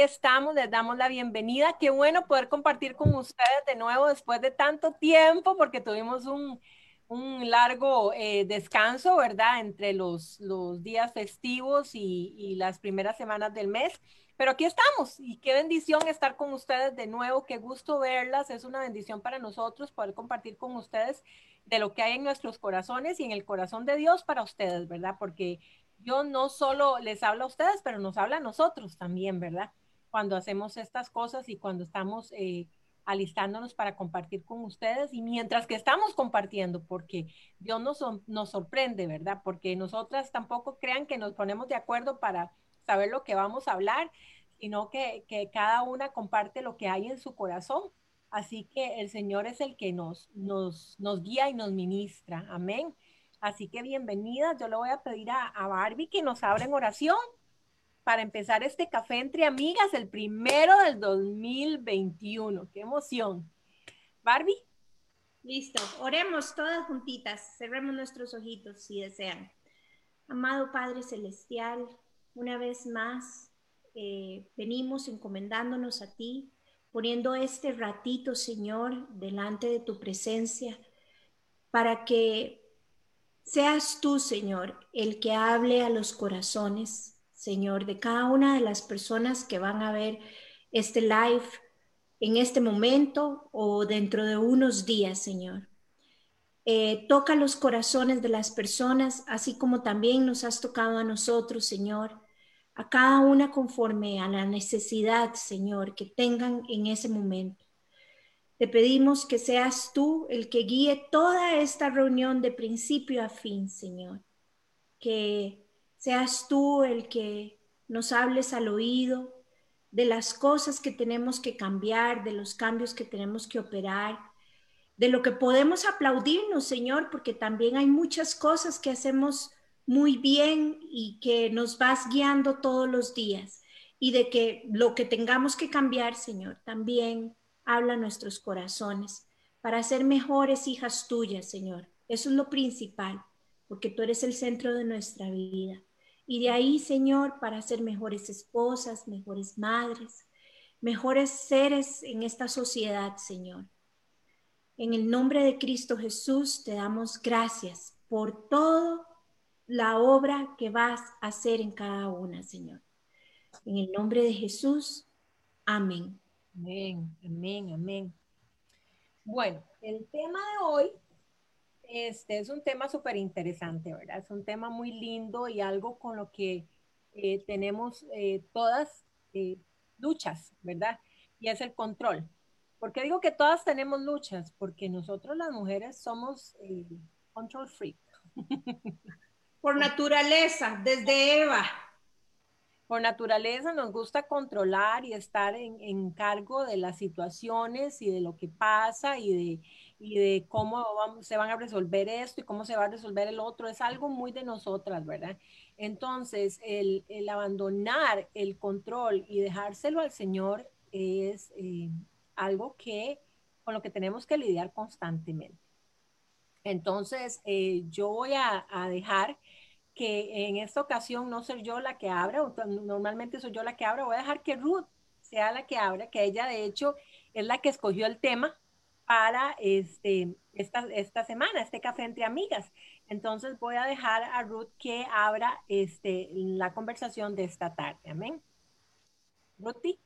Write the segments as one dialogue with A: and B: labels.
A: estamos, les damos la bienvenida. Qué bueno poder compartir con ustedes de nuevo después de tanto tiempo, porque tuvimos un, un largo eh, descanso, ¿verdad? Entre los, los días festivos y, y, las primeras semanas del mes. Pero aquí estamos y qué bendición estar con ustedes de nuevo, qué gusto verlas, es una bendición para nosotros poder compartir con ustedes de lo que hay en nuestros corazones y en el corazón de Dios para ustedes, ¿verdad? Porque yo no solo les hablo a ustedes, pero nos habla a nosotros también, ¿verdad? Cuando hacemos estas cosas y cuando estamos eh, alistándonos para compartir con ustedes y mientras que estamos compartiendo, porque Dios nos, nos sorprende, ¿verdad? Porque nosotras tampoco crean que nos ponemos de acuerdo para saber lo que vamos a hablar, sino que, que cada una comparte lo que hay en su corazón. Así que el Señor es el que nos, nos, nos guía y nos ministra. Amén. Así que bienvenida. Yo le voy a pedir a, a Barbie que nos abra en oración para empezar este café entre amigas, el primero del 2021. ¡Qué emoción! Barbie.
B: Listo, oremos todas juntitas, cerremos nuestros ojitos si desean. Amado Padre Celestial, una vez más eh, venimos encomendándonos a ti, poniendo este ratito, Señor, delante de tu presencia, para que Seas tú, Señor, el que hable a los corazones, Señor, de cada una de las personas que van a ver este live en este momento o dentro de unos días, Señor. Eh, toca los corazones de las personas, así como también nos has tocado a nosotros, Señor, a cada una conforme a la necesidad, Señor, que tengan en ese momento. Te pedimos que seas tú el que guíe toda esta reunión de principio a fin, Señor. Que seas tú el que nos hables al oído de las cosas que tenemos que cambiar, de los cambios que tenemos que operar, de lo que podemos aplaudirnos, Señor, porque también hay muchas cosas que hacemos muy bien y que nos vas guiando todos los días y de que lo que tengamos que cambiar, Señor, también habla nuestros corazones para ser mejores hijas tuyas, Señor. Eso es lo principal, porque tú eres el centro de nuestra vida. Y de ahí, Señor, para ser mejores esposas, mejores madres, mejores seres en esta sociedad, Señor. En el nombre de Cristo Jesús te damos gracias por toda la obra que vas a hacer en cada una, Señor. En el nombre de Jesús, amén.
A: Amén, amén, amén. Bueno, el tema de hoy este, es un tema súper interesante, ¿verdad? Es un tema muy lindo y algo con lo que eh, tenemos eh, todas eh, luchas, ¿verdad? Y es el control. ¿Por qué digo que todas tenemos luchas? Porque nosotros las mujeres somos control freak.
B: Por naturaleza, desde Eva
A: por naturaleza nos gusta controlar y estar en, cargo de las situaciones y de lo que pasa y de, de cómo se van a resolver esto y cómo se va a resolver el otro. Es algo muy de nosotras, ¿verdad? Entonces, el, abandonar el control y dejárselo al Señor es eh, algo que con lo que tenemos que lidiar constantemente. Entonces, eh, yo voy a, a dejar que en esta ocasión no soy yo la que abra, normalmente soy yo la que abra, voy a dejar que Ruth sea la que abra, que ella de hecho es la que escogió el tema para este, esta, esta semana, este café entre amigas. Entonces voy a dejar a Ruth que abra este, la conversación de esta tarde. Amén.
C: Ruthie.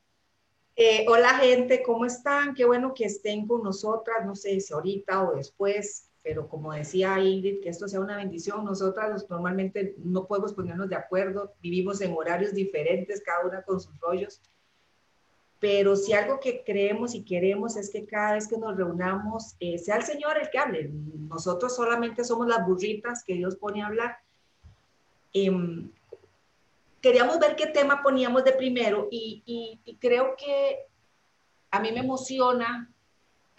C: Eh, hola gente, ¿cómo están? Qué bueno que estén con nosotras, no sé si ahorita o después pero como decía Ingrid, que esto sea una bendición, nosotras normalmente no podemos ponernos de acuerdo, vivimos en horarios diferentes, cada una con sus rollos, pero si algo que creemos y queremos es que cada vez que nos reunamos, eh, sea el Señor el que hable, nosotros solamente somos las burritas que Dios pone a hablar. Em, queríamos ver qué tema poníamos de primero y, y creo que a mí me emociona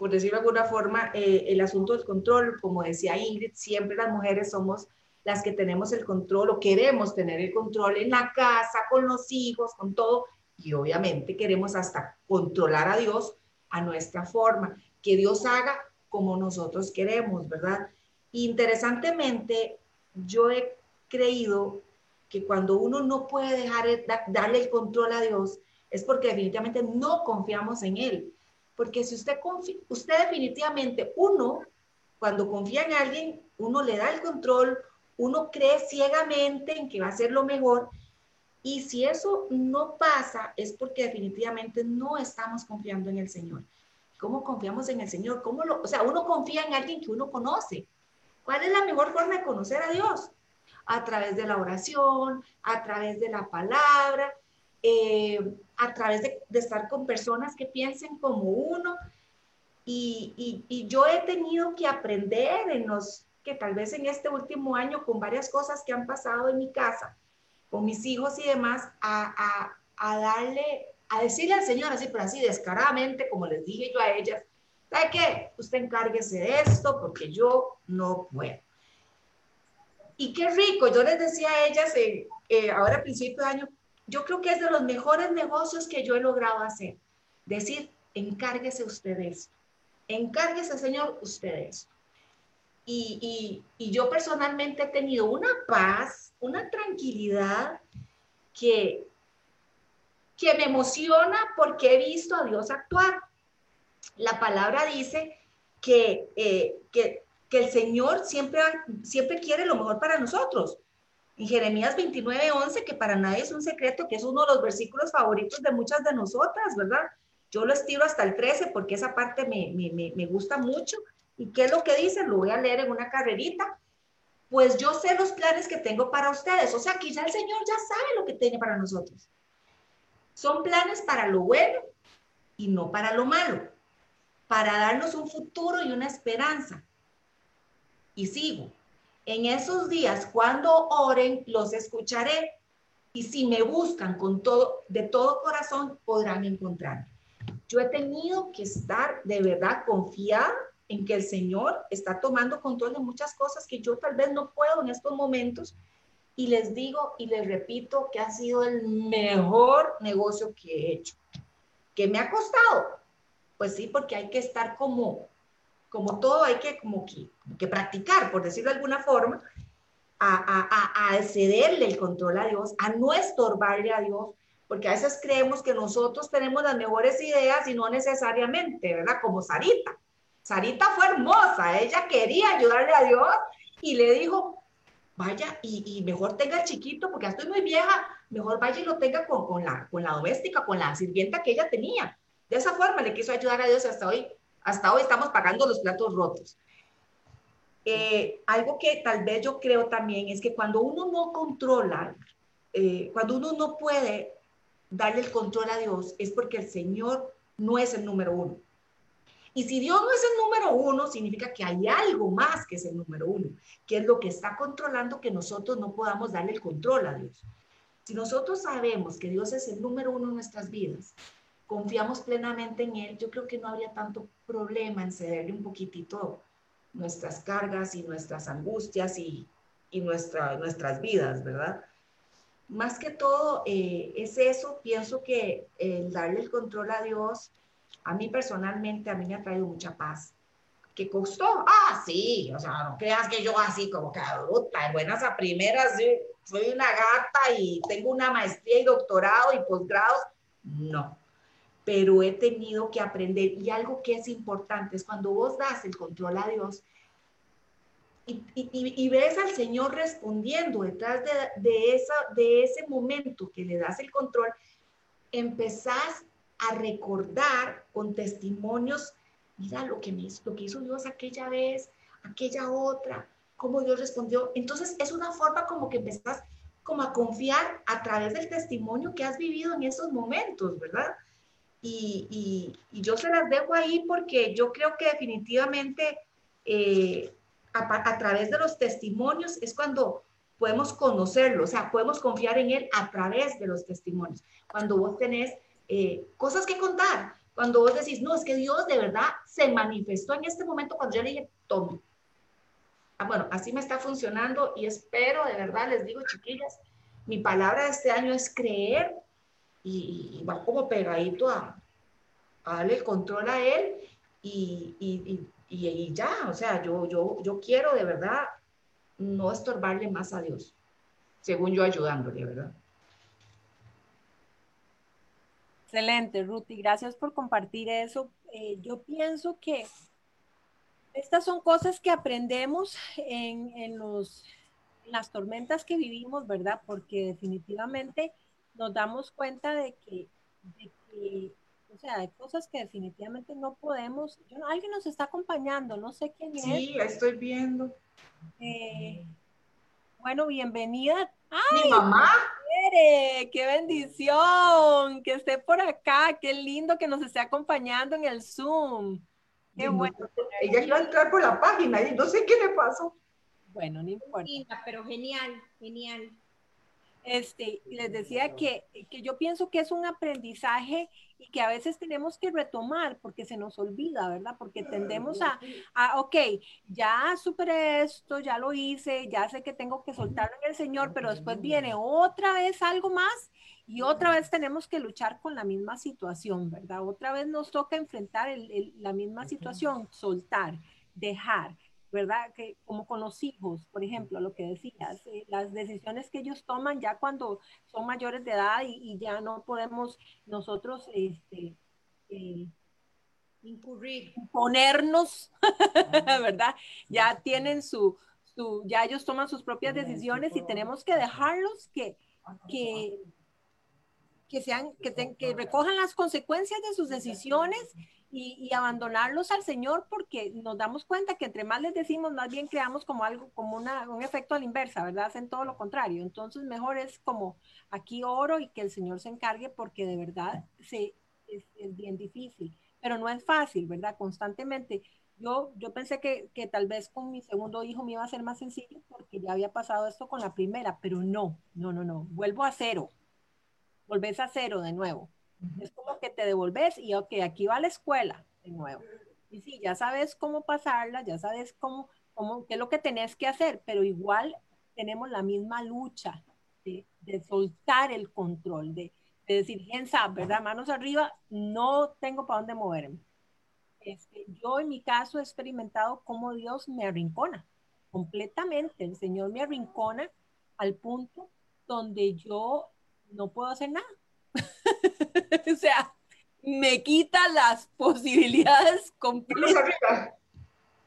C: por decirlo de alguna forma, eh, el asunto del control, como decía Ingrid, siempre las mujeres somos las que tenemos el control o queremos tener el control en la casa, con los hijos, con todo, y obviamente queremos hasta controlar a Dios a nuestra forma, que Dios haga como nosotros queremos, ¿verdad? Interesantemente, yo he creído que cuando uno no puede dejar, darle el control a Dios, es porque definitivamente no confiamos en Él. Porque si usted confía, usted definitivamente, uno, cuando confía en alguien, uno le da el control, uno cree ciegamente en que va a ser lo mejor. Y si eso no pasa, es porque definitivamente no estamos confiando en el Señor. ¿Cómo confiamos en el Señor? ¿Cómo lo, o sea, uno confía en alguien que uno conoce. ¿Cuál es la mejor forma de conocer a Dios? A través de la oración, a través de la palabra, eh, a través de, estar con personas que piensen como uno. Y, y, yo he tenido que aprender en los, que tal vez en este último año, con varias cosas que han pasado en mi casa, con mis hijos y demás, a, a, a darle, a decirle al Señor así, pero así descaradamente, como les dije yo a ellas, ¿sabe qué? Usted encárguese de esto porque yo no puedo. Y qué rico, yo les decía a ellas eh, eh, ahora a principio de año, yo creo que es de los mejores negocios que yo he logrado hacer. Decir, encárguese ustedes, encárguese, Señor, ustedes. Y, y, y, yo personalmente he tenido una paz, una tranquilidad que, que me emociona porque he visto a Dios actuar. La palabra dice que, eh, que, que el Señor siempre, siempre quiere lo mejor para nosotros en Jeremías 29, 11, que para nadie es un secreto, que es uno de los versículos favoritos de muchas de nosotras, ¿verdad? Yo lo estiro hasta el 13 porque esa parte me, me, me gusta mucho. ¿Y qué es lo que dice? Lo voy a leer en una carrerita. Pues yo sé los planes que tengo para ustedes. O sea, que ya el Señor ya sabe lo que tiene para nosotros. Son planes para lo bueno y no para lo malo, para darnos un futuro y una esperanza. Y sigo, en esos días, cuando oren, los escucharé. Y si me buscan con todo, de todo corazón, podrán encontrarme. Yo he tenido que estar de verdad confiada en que el Señor está tomando control de muchas cosas que yo tal vez no puedo en estos momentos. Y les digo y les repito que ha sido el mejor negocio que he hecho. ¿Que me ha costado? Pues sí, porque hay que estar como como todo hay que, como que, practicar, por decirlo de alguna forma, a, a, cederle el control a Dios, a no estorbarle a Dios, porque a veces creemos que nosotros tenemos las mejores ideas y no necesariamente, ¿verdad? Como Sarita. Sarita fue hermosa, ella quería ayudarle a Dios y le dijo, vaya, y, mejor tenga el chiquito, porque ya estoy muy vieja, mejor vaya y lo tenga con, con, la, con la doméstica, con la sirvienta que ella tenía. De esa forma le quiso ayudar a Dios hasta hoy hasta hoy estamos pagando los platos rotos. Eh, algo que tal vez yo creo también es que cuando uno no controla, eh, cuando uno no puede darle el control a Dios, es porque el Señor no es el número uno. Y si Dios no es el número uno, significa que hay algo más que es el número uno, que es lo que está controlando que nosotros no podamos darle el control a Dios. Si nosotros sabemos que Dios es el número uno en nuestras vidas, confiamos plenamente en Él, yo creo que no habría tanto problema en cederle un poquitito nuestras cargas y nuestras angustias y, y nuestra, nuestras vidas, ¿verdad? Más que todo eh, es eso, pienso que el darle el control a Dios, a mí personalmente, a mí me ha traído mucha paz. ¿Qué costó? Ah, sí, o sea, no creas que yo así como que de buenas a primeras, soy una gata y tengo una maestría y doctorado y posgrados. No, pero he tenido que aprender. Y algo que es importante es cuando vos das el control a Dios y, y, ves al Señor respondiendo detrás de, de, esa, de ese momento que le das el control, empezás a recordar con testimonios, mira lo que, me, lo que hizo Dios aquella vez, aquella otra, cómo Dios respondió. Entonces es una forma como que empezás como a confiar a través del testimonio que has vivido en esos momentos, ¿verdad? y, yo se las dejo ahí porque yo creo que definitivamente eh, a, través de los testimonios es cuando podemos conocerlo, o sea, podemos confiar en él a través de los testimonios. Cuando vos tenés eh, cosas que contar, cuando vos decís, no, es que Dios de verdad se manifestó en este momento cuando yo le dije, tome. Ah, bueno, así me está funcionando y espero, de verdad, les digo, chiquillas, mi palabra de este año es creer y, va como pegadito a, darle el control a él y, y, y, ya, o sea, yo, yo, yo quiero de verdad no estorbarle más a Dios, según yo ayudándole, ¿verdad?
A: Excelente, Ruti. Gracias por compartir eso. Eh, yo pienso que estas son cosas que aprendemos en, los, las tormentas que vivimos, ¿verdad? Porque definitivamente nos damos cuenta de que, o sea, hay cosas que definitivamente no podemos. Yo, alguien nos está acompañando, no sé quién es.
C: Sí, estoy viendo.
A: Eh, bueno, bienvenida.
C: ¡Ay! Mi mamá.
A: ¡Qué bendición! Que esté por acá. Qué lindo que nos esté acompañando en el Zoom. Qué bueno.
C: Ella iba a entrar por la página y no sé qué le pasó.
A: Bueno, no importa.
B: Pero genial, genial
A: este, les decía que, que, yo pienso que es un aprendizaje y que a veces tenemos que retomar porque se nos olvida, ¿verdad? Porque tendemos a, a, ok, ya superé esto, ya lo hice, ya sé que tengo que soltarlo en el Señor, pero después viene otra vez algo más y otra vez tenemos que luchar con la misma situación, ¿verdad? Otra vez nos toca enfrentar la misma situación, soltar, dejar. ¿Verdad? Que como con los hijos, por ejemplo, lo que decías, eh, las decisiones que ellos toman ya cuando son mayores de edad y, ya no podemos nosotros, este,
B: eh, incurrir,
A: ponernos, ¿verdad? Ya tienen su, su, ya ellos toman sus propias decisiones y tenemos que dejarlos que, que, que sean, que, que recojan las consecuencias de sus decisiones y, abandonarlos al Señor porque nos damos cuenta que entre más les decimos, más bien creamos como algo, como una, un efecto a la inversa, ¿verdad? Hacen todo lo contrario. Entonces, mejor es como aquí oro y que el Señor se encargue porque de verdad se, es, bien difícil, pero no es fácil, ¿verdad? Constantemente. Yo, yo pensé que, que tal vez con mi segundo hijo me iba a ser más sencillo porque ya había pasado esto con la primera, pero no, no, no, no. Vuelvo a cero. Volvés a cero de nuevo es como que te devolves y, ok, aquí va la escuela de nuevo. Y sí, ya sabes cómo pasarla, ya sabes cómo, cómo, qué es lo que tenés que hacer, pero igual tenemos la misma lucha de, soltar el control, de, de decir, sabe, ¿verdad? Manos arriba, no tengo para dónde moverme. Este, yo en mi caso he experimentado cómo Dios me arrincona completamente. El Señor me arrincona al punto donde yo no puedo hacer nada. o sea, me quita las posibilidades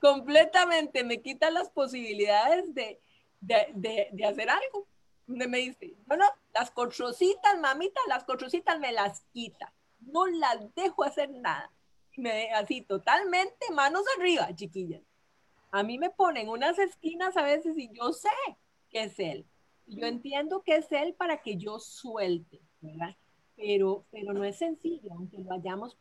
A: completamente, me quita las posibilidades de, de, hacer algo. me dice, no, no, las cochocitas, mamita, las cochocitas me las quita. No las dejo hacer nada. Me, así, totalmente manos arriba, chiquillas. A mí me ponen unas esquinas a veces y yo sé que es él. Yo entiendo que es él para que yo suelte, ¿verdad? Pero, pero no es sencillo, aunque lo hayamos,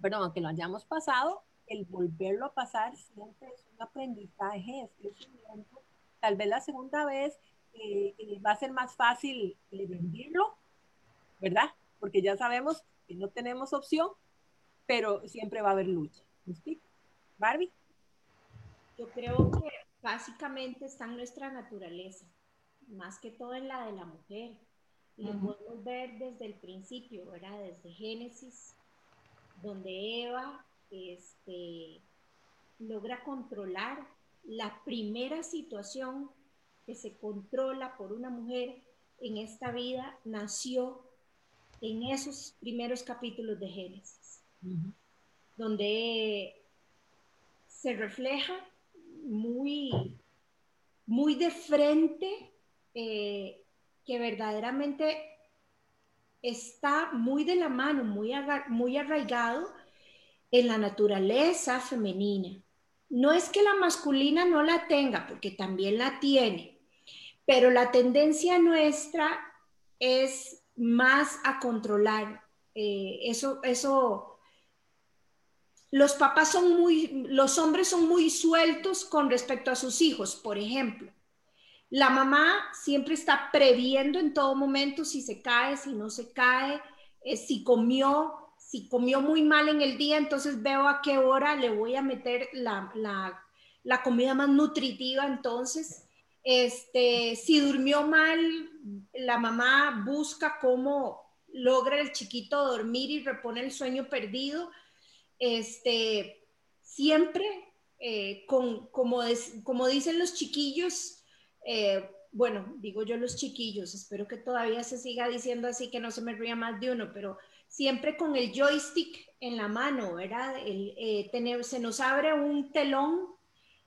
A: perdón, aunque lo hayamos pasado, el volverlo a pasar siempre es un aprendizaje, es crecimiento. Tal vez la segunda vez eh, eh, va a ser más fácil eh, vendirlo, ¿verdad? Porque ya sabemos que no tenemos opción, pero siempre va a haber lucha. ¿Me explico? Barbie.
B: Yo creo que básicamente está en nuestra naturaleza, más que todo en la de la mujer lo podemos ver desde el principio, ¿verdad? Desde Génesis, donde Eva este, logra controlar la primera situación que se controla por una mujer en esta vida, nació en esos primeros capítulos de Génesis, donde se refleja muy, muy de frente eh, que verdaderamente está muy de la mano, muy, muy arraigado en la naturaleza femenina. No es que la masculina no la tenga, porque también la tiene, pero la tendencia nuestra es más a controlar. Eh, eso, eso, los son muy, los hombres son muy sueltos con respecto a sus hijos, por ejemplo. La mamá siempre está previendo en todo momento si se cae, si no se cae, eh, si comió, si comió muy mal en el día, entonces veo a qué hora le voy a meter la, comida más nutritiva. Entonces, este, si durmió mal, la mamá busca cómo logra el chiquito dormir y repone el sueño perdido. Este, siempre, eh, con, como, como dicen los chiquillos, eh, bueno, digo yo los chiquillos, espero que todavía se siga diciendo así, que no se me ría más de uno, pero siempre con el joystick en la mano, ¿verdad? Eh, tener, se nos abre un telón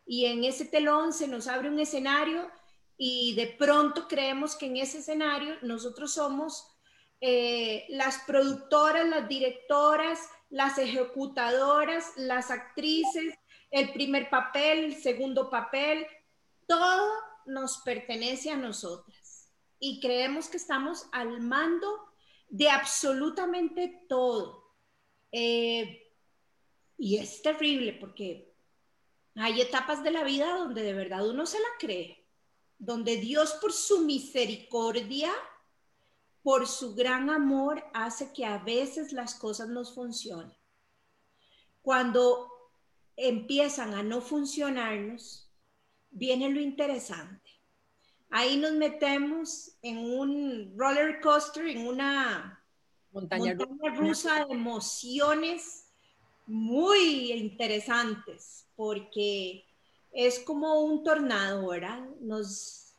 B: y en ese telón se nos abre un escenario y de pronto creemos que en ese escenario nosotros somos eh, las productoras, las directoras, las ejecutadoras, las actrices, el primer papel, el segundo papel, todo nos pertenece a nosotras y creemos que estamos al mando de absolutamente todo. Eh, y es terrible porque hay etapas de la vida donde de verdad uno se la cree, donde Dios por su misericordia, por su gran amor, hace que a veces las cosas no funcionen. Cuando empiezan a no funcionarnos, viene lo interesante. Ahí nos metemos en un roller coaster, en una montaña, rusa de emociones muy interesantes, porque es como un tornado, ¿verdad? Nos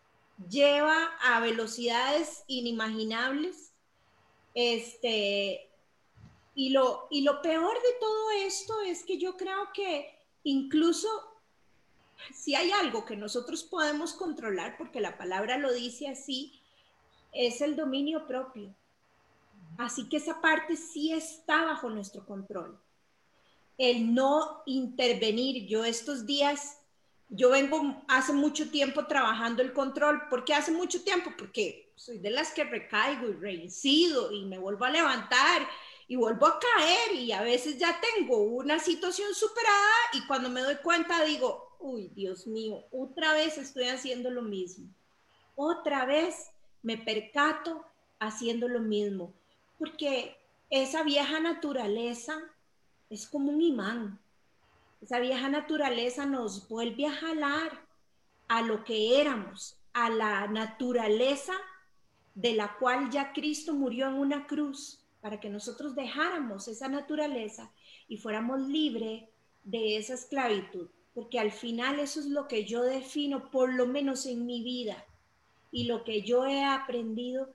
B: lleva a velocidades inimaginables. Este, y lo, y lo peor de todo esto es que yo creo que incluso si hay algo que nosotros podemos controlar, porque la palabra lo dice así, es el dominio propio. Así que esa parte sí está bajo nuestro control. El no intervenir. Yo estos días, yo vengo hace mucho tiempo trabajando el control. ¿Por qué hace mucho tiempo? Porque soy de las que recaigo y reincido y me vuelvo a levantar y vuelvo a caer y a veces ya tengo una situación superada y cuando me doy cuenta digo, uy, Dios mío, otra vez estoy haciendo lo mismo. Otra vez me percato haciendo lo mismo, porque esa vieja naturaleza es como un imán. Esa vieja naturaleza nos vuelve a jalar a lo que éramos, a la naturaleza de la cual ya Cristo murió en una cruz para que nosotros dejáramos esa naturaleza y fuéramos libres de esa esclavitud porque al final eso es lo que yo defino, por lo menos en mi vida. Y lo que yo he aprendido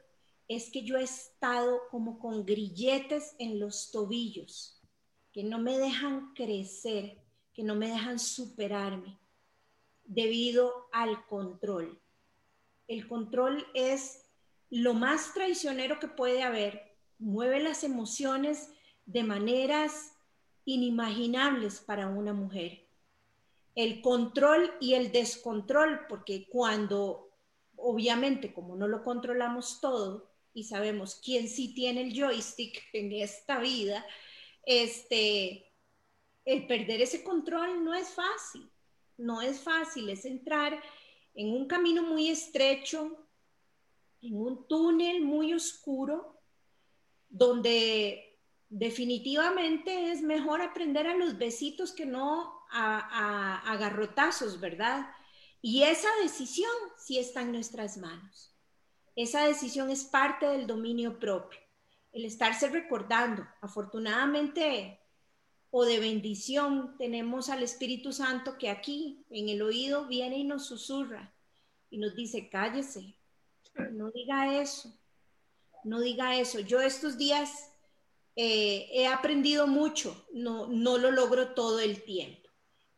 B: es que yo he estado como con grilletes en los tobillos, que no me dejan crecer, que no me dejan superarme, debido al control. El control es lo más traicionero que puede haber, mueve las emociones de maneras inimaginables para una mujer el control y el descontrol, porque cuando, obviamente, como no lo controlamos todo y sabemos quién sí tiene el joystick en esta vida, este, el perder ese control no es fácil, no es fácil, es entrar en un camino muy estrecho, en un túnel muy oscuro, donde definitivamente es mejor aprender a los besitos que no a, ¿verdad? Y esa decisión sí está en nuestras manos. Esa decisión es parte del dominio propio. El estarse recordando, afortunadamente o de bendición, tenemos al Espíritu Santo que aquí en el oído viene y nos susurra y nos dice, cállese, no diga eso, no diga eso. Yo estos días eh, he aprendido mucho, no, no lo logro todo el tiempo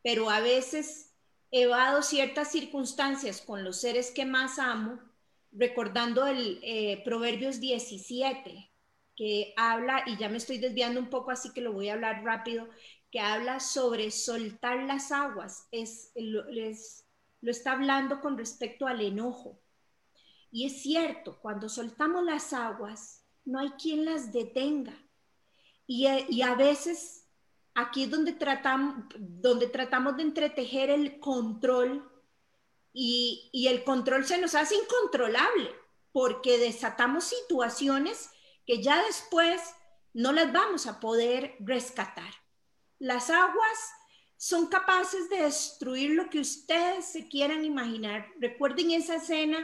B: pero a veces evado ciertas circunstancias con los seres que más amo, recordando el eh, Proverbios 17, que habla, y ya me estoy desviando un poco, así que lo voy a hablar rápido, que habla sobre soltar las aguas, es, lo está hablando con respecto al enojo. Y es cierto, cuando soltamos las aguas, no hay quien las detenga. Y, y a veces aquí es donde tratamos, donde tratamos de entretejer el control y, y el control se nos hace incontrolable porque desatamos situaciones que ya después no las vamos a poder rescatar. Las aguas son capaces de destruir lo que ustedes se quieran imaginar. Recuerden esa escena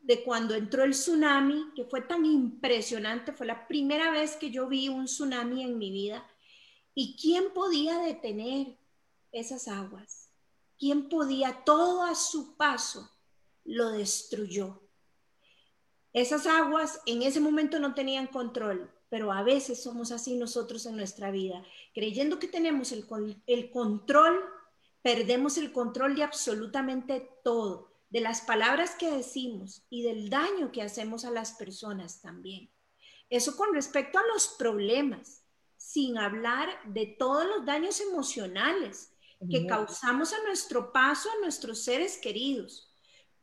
B: de cuando entró el tsunami, que fue tan impresionante, fue la primera vez que yo vi un tsunami en mi vida. ¿Y quién podía detener esas aguas? ¿Quién podía? Todo a su paso lo destruyó. Esas aguas en ese momento no tenían control, pero a veces somos así nosotros en nuestra vida, creyendo que tenemos el, control, perdemos el control de absolutamente todo, de las palabras que decimos y del daño que hacemos a las personas también. Eso con respecto a los problemas, sin hablar de todos los daños emocionales que causamos a nuestro paso a nuestros seres queridos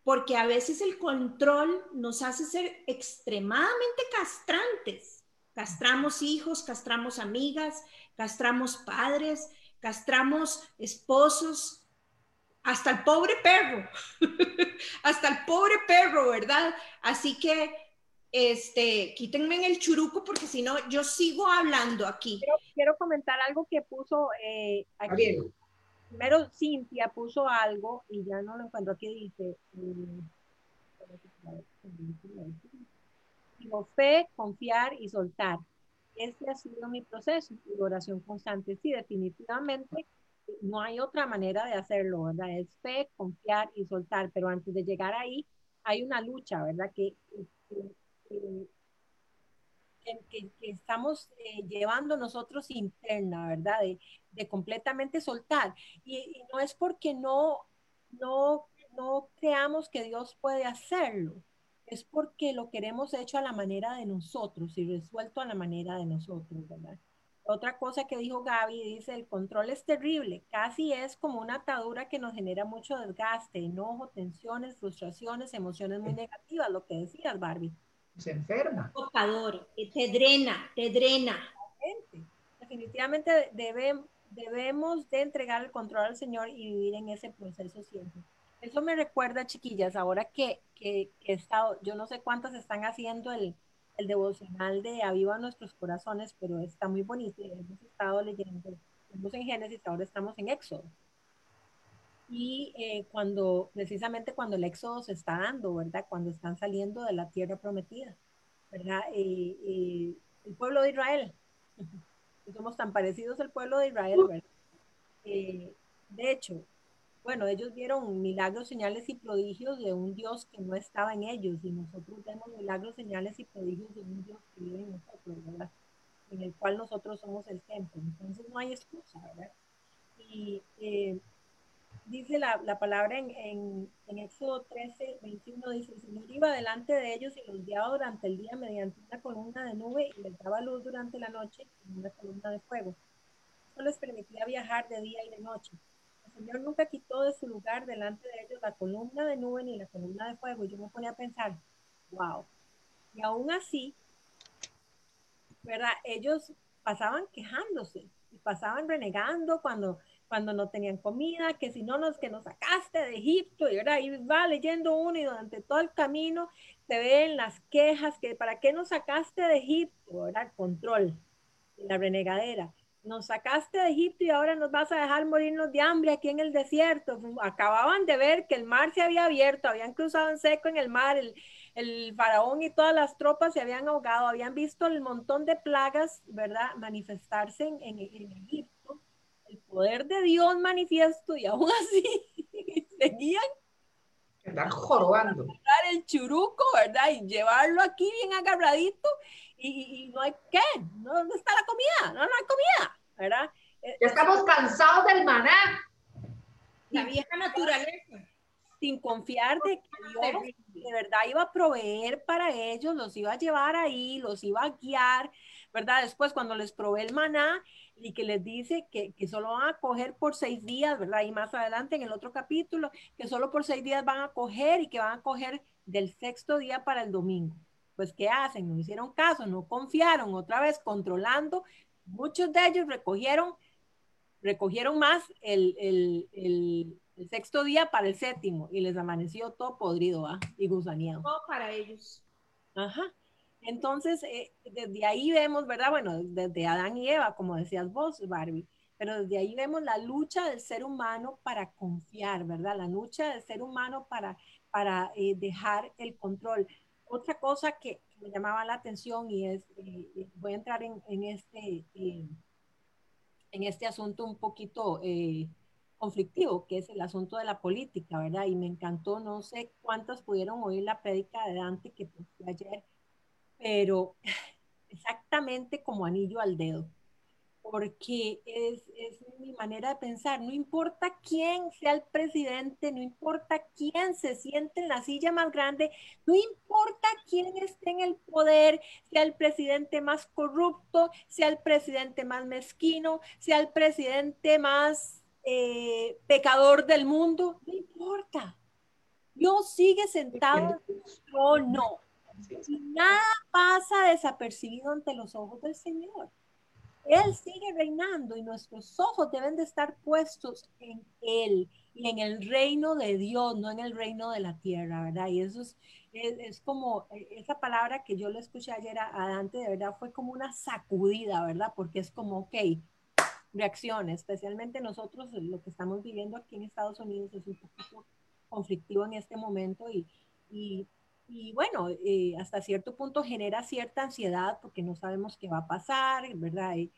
B: porque a veces el control nos hace ser extremadamente castrantes Castramos hijos, castramos amigas, castramos padres, castramos esposos, hasta el pobre perro, hasta el pobre perro, ¿verdad? Así que, este, quítenme en el churuco porque si no, yo sigo hablando aquí.
A: Quiero, comentar algo que puso eh, aquí. Primero, Cintia puso algo y ya no lo encuentro aquí, dice... Eh, fe, confiar y soltar. Este ha sido mi proceso de oración constante. Sí, definitivamente no hay otra manera de hacerlo, ¿verdad? Es fe, confiar y soltar, pero antes de llegar ahí hay una lucha, ¿verdad? Que, que, estamos eh, llevando nosotros interna, ¿verdad? De, de completamente soltar. Y, y, no es porque no, no, no creamos que Dios puede hacerlo, es porque lo queremos hecho a la manera de nosotros y resuelto a la manera de nosotros, ¿verdad? Otra cosa que dijo Gaby, dice, el control es terrible, casi es como una atadura que nos genera mucho desgaste, enojo, tensiones, frustraciones, emociones muy negativas, lo que decías, Barbie.
C: Se enferma.
B: Tocador, te drena, te drena.
A: Definitivamente debemos de entregar el control al Señor y vivir en ese proceso siempre. Eso me recuerda, chiquillas, ahora que, que, he estado, yo no sé cuántas están haciendo el, el devocional de Aviva Nuestros Corazones, pero está muy bonito. Hemos estado leyendo, estamos en Génesis, ahora estamos en Éxodo. Y eh, cuando, precisamente cuando el Éxodo se está dando, ¿verdad? Cuando están saliendo de la tierra prometida, ¿verdad? el pueblo de Israel, somos tan parecidos al pueblo de Israel, ¿verdad? Eh, de hecho, bueno, ellos vieron milagros, señales y prodigios de un Dios que no estaba en ellos y nosotros vemos milagros, señales y prodigios de un Dios que vive en nosotros, ¿verdad? En el cual nosotros somos el templo. Entonces no hay excusa, ¿verdad? Y eh, dice la, la palabra en, en, en, Éxodo 13, 21, dice, el Señor iba delante de ellos y los guiaba durante el día mediante una columna de nube y les daba luz durante la noche en una columna de fuego. Eso les permitía viajar de día y de noche Señor nunca quitó de su lugar delante de ellos la columna de nube ni la columna de fuego. Yo me ponía a pensar, wow. Y aún así, ¿verdad? Ellos pasaban quejándose y pasaban renegando cuando, cuando no tenían comida, que si no nos, que nos sacaste de Egipto, y ahora va leyendo uno y durante todo el camino se ven las quejas, que para qué nos sacaste de Egipto, ¿verdad? El control, la renegadera nos sacaste de Egipto y ahora nos vas a dejar morirnos de hambre aquí en el desierto. Acababan de ver que el mar se había abierto, habían cruzado en seco en el mar, el, faraón y todas las tropas se habían ahogado, habían visto el montón de plagas, ¿verdad?, manifestarse en, Egipto, el poder de Dios manifiesto y aún así seguían
C: Están jorobando.
A: El churuco, ¿verdad? Y llevarlo aquí bien agarradito y, no hay qué, no, está la comida, no, no hay comida, ¿verdad?
C: Eh, ya estamos cansados del maná.
B: La vieja naturaleza.
A: Sin confiar de que Dios de verdad iba a proveer para ellos, los iba a llevar ahí, los iba a guiar, ¿verdad? Después cuando les provee el maná y que les dice que, que solo van a coger por seis días, ¿verdad? Y más adelante en el otro capítulo, que solo por seis días van a coger y que van a coger del sexto día para el domingo pues ¿qué hacen? No hicieron caso, no confiaron, otra vez controlando. Muchos de ellos recogieron, recogieron más el, el, el, sexto día para el séptimo y les amaneció todo podrido ¿ah? y gusaneado.
B: Todo para ellos.
A: Ajá. Entonces, eh, desde ahí vemos, ¿verdad? Bueno, desde Adán y Eva, como decías vos, Barbie, pero desde ahí vemos la lucha del ser humano para confiar, ¿verdad? La lucha del ser humano para, para eh, dejar el control otra cosa que me llamaba la atención y es, eh, voy a entrar en, este, eh, en este asunto un poquito conflictivo, que es el asunto de la política, ¿verdad? Y me encantó, no sé cuántas pudieron oír la prédica de Dante que fue ayer, pero exactamente como anillo al dedo porque es, es, mi manera de pensar. No importa quién sea el presidente, no importa quién se siente en la silla más grande, no importa quién esté en el poder, sea el presidente más corrupto, sea el presidente más mezquino, sea el presidente más eh, pecador del mundo, no importa. Dios sigue sentado en su trono. Nada pasa desapercibido ante los ojos del Señor. Él sigue reinando y nuestros ojos deben de estar puestos en Él y en el reino de Dios, no en el reino de la tierra, ¿verdad? Y eso es, es, como eh, esa palabra que yo le escuché ayer a, Dante, de verdad fue como una sacudida, ¿verdad? Porque es como, ok, reacciones, especialmente nosotros, lo que estamos viviendo aquí en Estados Unidos es un poquito conflictivo en este momento y, y y bueno, eh, hasta cierto punto genera cierta ansiedad porque no sabemos qué va a pasar, ¿verdad? Y,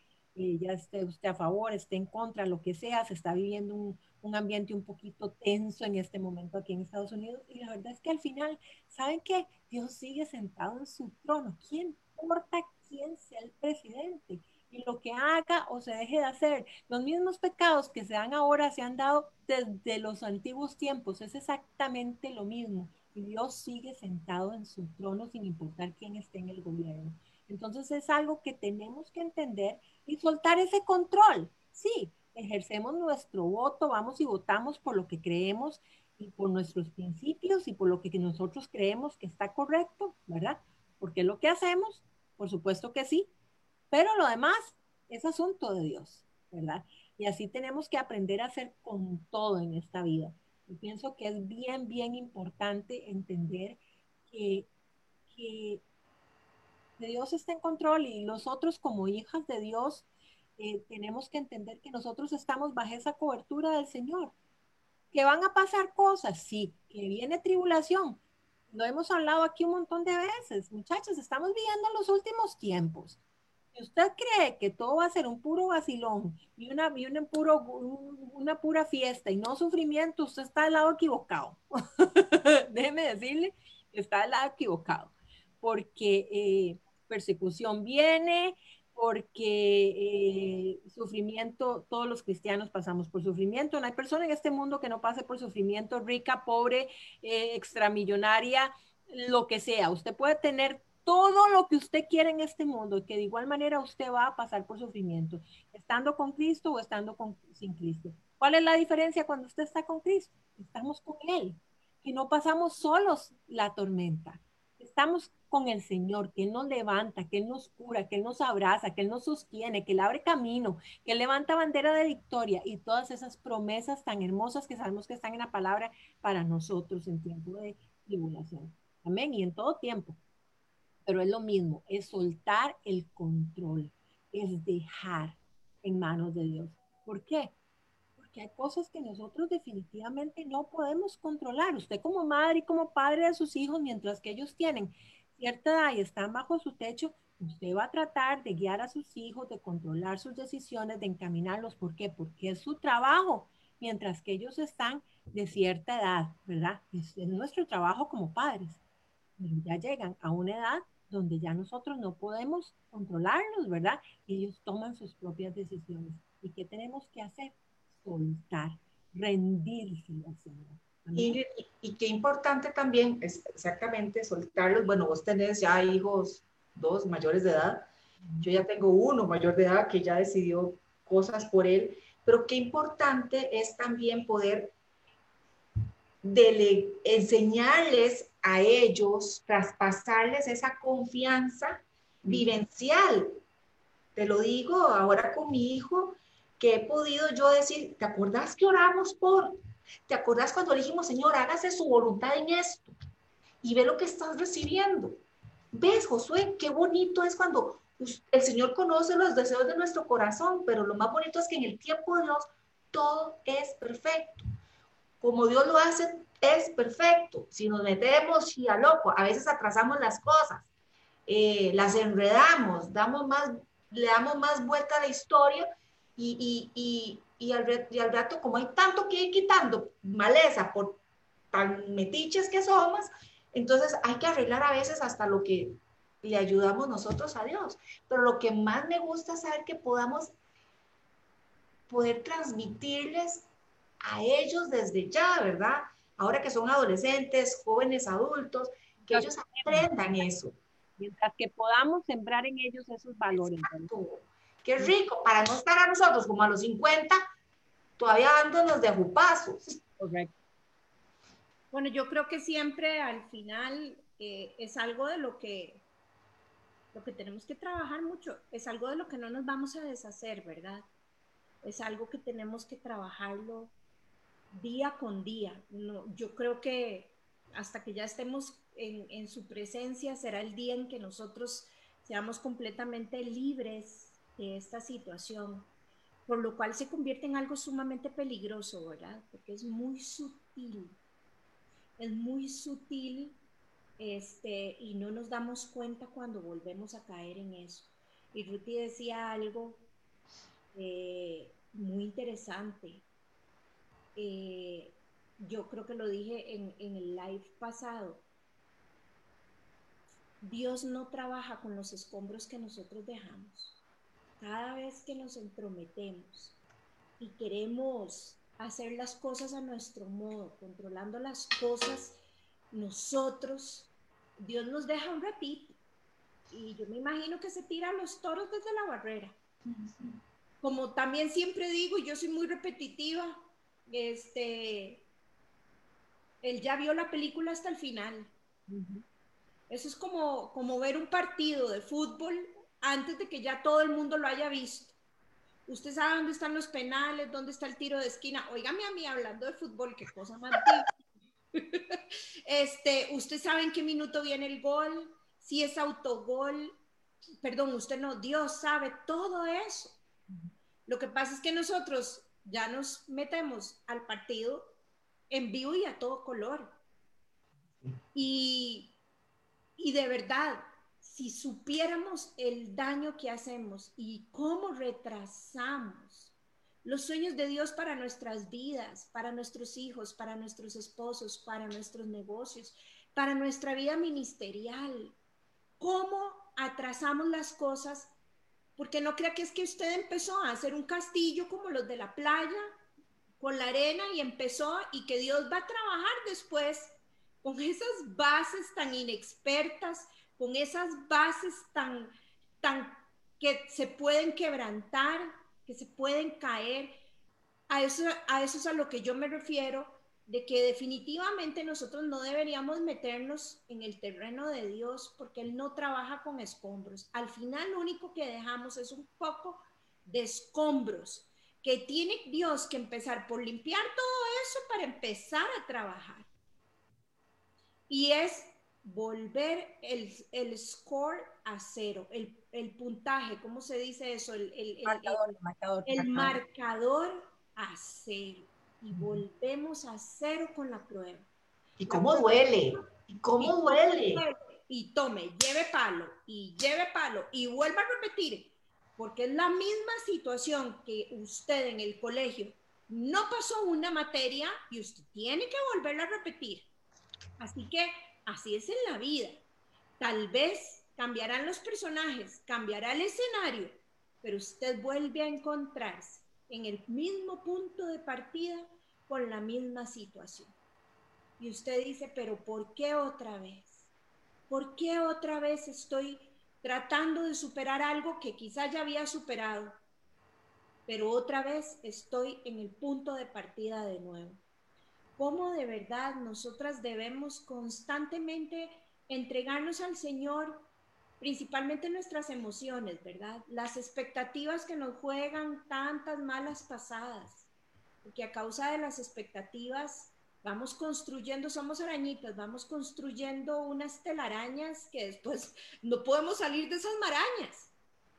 A: ya esté usted a favor, esté en contra, lo que sea, se está viviendo un, un, ambiente un poquito tenso en este momento aquí en Estados Unidos. Y la verdad es que al final, ¿saben qué? Dios sigue sentado en su trono. ¿Quién importa quién sea el presidente? Y lo que haga o se deje de hacer, los mismos pecados que se dan ahora se han dado desde los antiguos tiempos. Es exactamente lo mismo Dios sigue sentado en su trono sin importar quién esté en el gobierno. Entonces es algo que tenemos que entender y soltar ese control. Sí, ejercemos nuestro voto, vamos y votamos por lo que creemos y por nuestros principios y por lo que nosotros creemos que está correcto, ¿verdad? Porque lo que hacemos, por supuesto que sí, pero lo demás es asunto de Dios, ¿verdad? Y así tenemos que aprender a hacer con todo en esta vida pienso que es bien, bien importante entender que, Dios está en control y nosotros como hijas de Dios eh, tenemos que entender que nosotros estamos bajo esa cobertura del Señor. Que van a pasar cosas, sí, que viene tribulación. Lo hemos hablado aquí un montón de veces. Muchachos, estamos viviendo los últimos tiempos. Si usted cree que todo va a ser un puro vacilón y una, y puro, una pura fiesta y no sufrimiento, usted está al lado equivocado. Déjeme decirle, está al lado equivocado. Porque eh, persecución viene, porque eh, sufrimiento, todos los cristianos pasamos por sufrimiento. No hay persona en este mundo que no pase por sufrimiento, rica, pobre, eh, extramillonaria, lo que sea. Usted puede tener todo lo que usted quiere en este mundo que de igual manera usted va a pasar por sufrimiento, estando con Cristo o estando con, sin Cristo. ¿Cuál es la diferencia cuando usted está con Cristo? Estamos con Él, que no pasamos solos la tormenta. Estamos con el Señor, que Él nos levanta, que Él nos cura, que Él nos abraza, que Él nos sostiene, que Él abre camino, que Él levanta bandera de victoria y todas esas promesas tan hermosas que sabemos que están en la palabra para nosotros en tiempo de tribulación. Amén. Y en todo tiempo pero es lo mismo, es soltar el control, es dejar en manos de Dios. ¿Por qué? Porque hay cosas que nosotros definitivamente no podemos controlar. Usted como madre y como padre de sus hijos, mientras que ellos tienen cierta edad y están bajo su techo, usted va a tratar de guiar a sus hijos, de controlar sus decisiones, de encaminarlos. ¿Por qué? Porque es su trabajo, mientras que ellos están de cierta edad, ¿verdad? Es, es nuestro trabajo como padres. Ya llegan a una edad donde ya nosotros no podemos controlarlos, ¿verdad? ellos toman sus propias decisiones. ¿Y qué tenemos que hacer? Soltar, rendirse al Señor.
C: Y, y, qué importante también es exactamente soltarlos. Bueno, vos tenés ya hijos, dos mayores de edad. Yo ya tengo uno mayor de edad que ya decidió cosas por él. Pero qué importante es también poder dele enseñarles a ellos, traspasarles esa confianza vivencial. Te lo digo ahora con mi hijo, que he podido yo decir, ¿te acordás que oramos por? ¿Te acordás cuando dijimos, Señor, hágase su voluntad en esto? Y ve lo que estás recibiendo. ¿Ves, Josué? Qué bonito es cuando el Señor conoce los deseos de nuestro corazón, pero lo más bonito es que en el tiempo de Dios todo es perfecto. Como Dios lo hace, es perfecto. Si nos metemos y a loco, a veces atrasamos las cosas, eh, las enredamos, damos más, le damos más vuelta a la historia y, y, y, al, y al rato, como hay tanto que ir quitando maleza por tan metiches que somos, entonces hay que arreglar a veces hasta lo que le ayudamos nosotros a Dios. Pero lo que más me gusta es saber que podamos poder transmitirles a ellos desde ya, ¿verdad? Ahora que son adolescentes, jóvenes, adultos, que ellos aprendan eso.
A: Mientras que podamos sembrar en ellos esos valores.
C: Qué rico, para no estar a nosotros como a los 50, todavía dándonos de ajupazos.
A: Correcto.
B: Bueno, yo creo que siempre al final eh, es algo de lo que, lo que tenemos que trabajar mucho, es algo de lo que no nos vamos a deshacer, ¿verdad? Es algo que tenemos que trabajarlo día con día. No, yo creo que hasta que ya estemos en, en su presencia será el día en que nosotros seamos completamente libres de esta situación, por lo cual se convierte en algo sumamente peligroso, ¿verdad? Porque es muy sutil es muy sutil este, y no nos damos cuenta cuando volvemos a caer en eso. Y Ruti decía algo eh, muy interesante. Eh, yo creo que lo dije en, en el live pasado. Dios no trabaja con los escombros que nosotros dejamos. Cada vez que nos entrometemos y queremos hacer las cosas a nuestro modo, controlando las cosas nosotros, Dios nos deja un ratito. Y yo me imagino que se tiran los toros desde la barrera. Como también siempre digo, yo soy muy repetitiva, este, él ya vio la película hasta el final. Eso es como, como ver un partido de fútbol antes de que ya todo el mundo lo haya visto. Usted sabe dónde están los penales, dónde está el tiro de esquina. Óigame a mí hablando de fútbol, qué cosa más Este, usted sabe en qué minuto viene el gol, si es autogol, perdón, usted no, Dios sabe todo eso. Lo que pasa es que nosotros ya nos metemos al partido en vivo y a todo color. Y, y de verdad, si supiéramos el daño que hacemos y cómo retrasamos los sueños de Dios para nuestras vidas, para nuestros hijos, para nuestros esposos, para nuestros negocios, para nuestra vida ministerial, cómo atrasamos las cosas, porque no crea que es que usted empezó a hacer un castillo como los de la playa, con la arena y empezó y que Dios va a trabajar después con esas bases tan inexpertas, con esas bases tan, tan que se pueden quebrantar, que se pueden caer. A eso, a eso es a lo que yo me refiero, de que definitivamente nosotros no deberíamos meternos en el terreno de Dios porque Él no trabaja con escombros. Al final lo único que dejamos es un poco de escombros que tiene Dios que empezar por limpiar todo eso para empezar a trabajar. Y es volver el, el score a cero, el, el, puntaje, ¿cómo se dice eso? El, el marcador, marcador, el marcador a cero. Y volvemos a cero con la prueba.
C: ¿Y cómo duele? ¿Y cómo duele?
B: Y tome, lleve palo, y lleve palo, y vuelva a repetir, porque es la misma situación que usted en el colegio no pasó una materia y usted tiene que volverla a repetir. Así que Así es en la vida. Tal vez cambiarán los personajes, cambiará el escenario, pero usted vuelve a encontrarse en el mismo punto de partida con la misma situación. Y usted dice, pero ¿por qué otra vez? ¿Por qué otra vez estoy tratando de superar algo que quizás ya había superado? Pero otra vez estoy en el punto de partida de nuevo cómo de verdad nosotras debemos constantemente entregarnos al Señor, principalmente nuestras emociones, ¿verdad? Las expectativas que nos juegan tantas malas pasadas, porque a causa de las expectativas vamos construyendo, somos arañitas, vamos construyendo unas telarañas que después no podemos salir de esas marañas.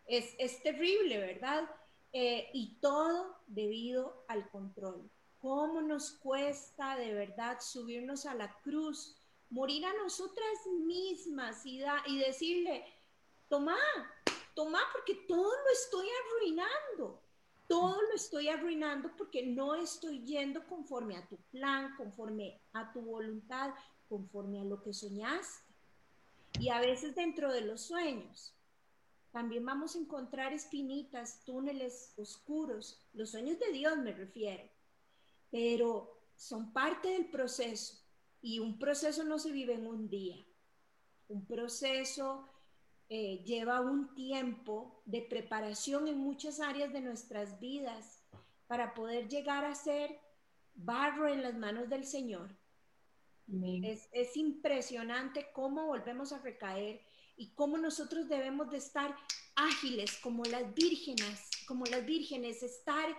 B: Es, es terrible, ¿verdad? Eh, y todo debido al control cómo nos cuesta de verdad subirnos a la cruz, morir a nosotras mismas y, y decirle, toma, toma porque todo lo estoy arruinando, todo lo estoy arruinando porque no estoy yendo conforme a tu plan, conforme a tu voluntad, conforme a lo que soñaste. Y a veces dentro de los sueños también vamos a encontrar espinitas, túneles oscuros, los sueños de Dios me refiero, pero son parte del proceso y un proceso no se vive en un día. Un proceso eh, lleva un tiempo de preparación en muchas áreas de nuestras vidas para poder llegar a ser barro en las manos del Señor. Es, es, impresionante cómo volvemos a recaer y cómo nosotros debemos de estar ágiles como las vírgenes, como las vírgenes, estar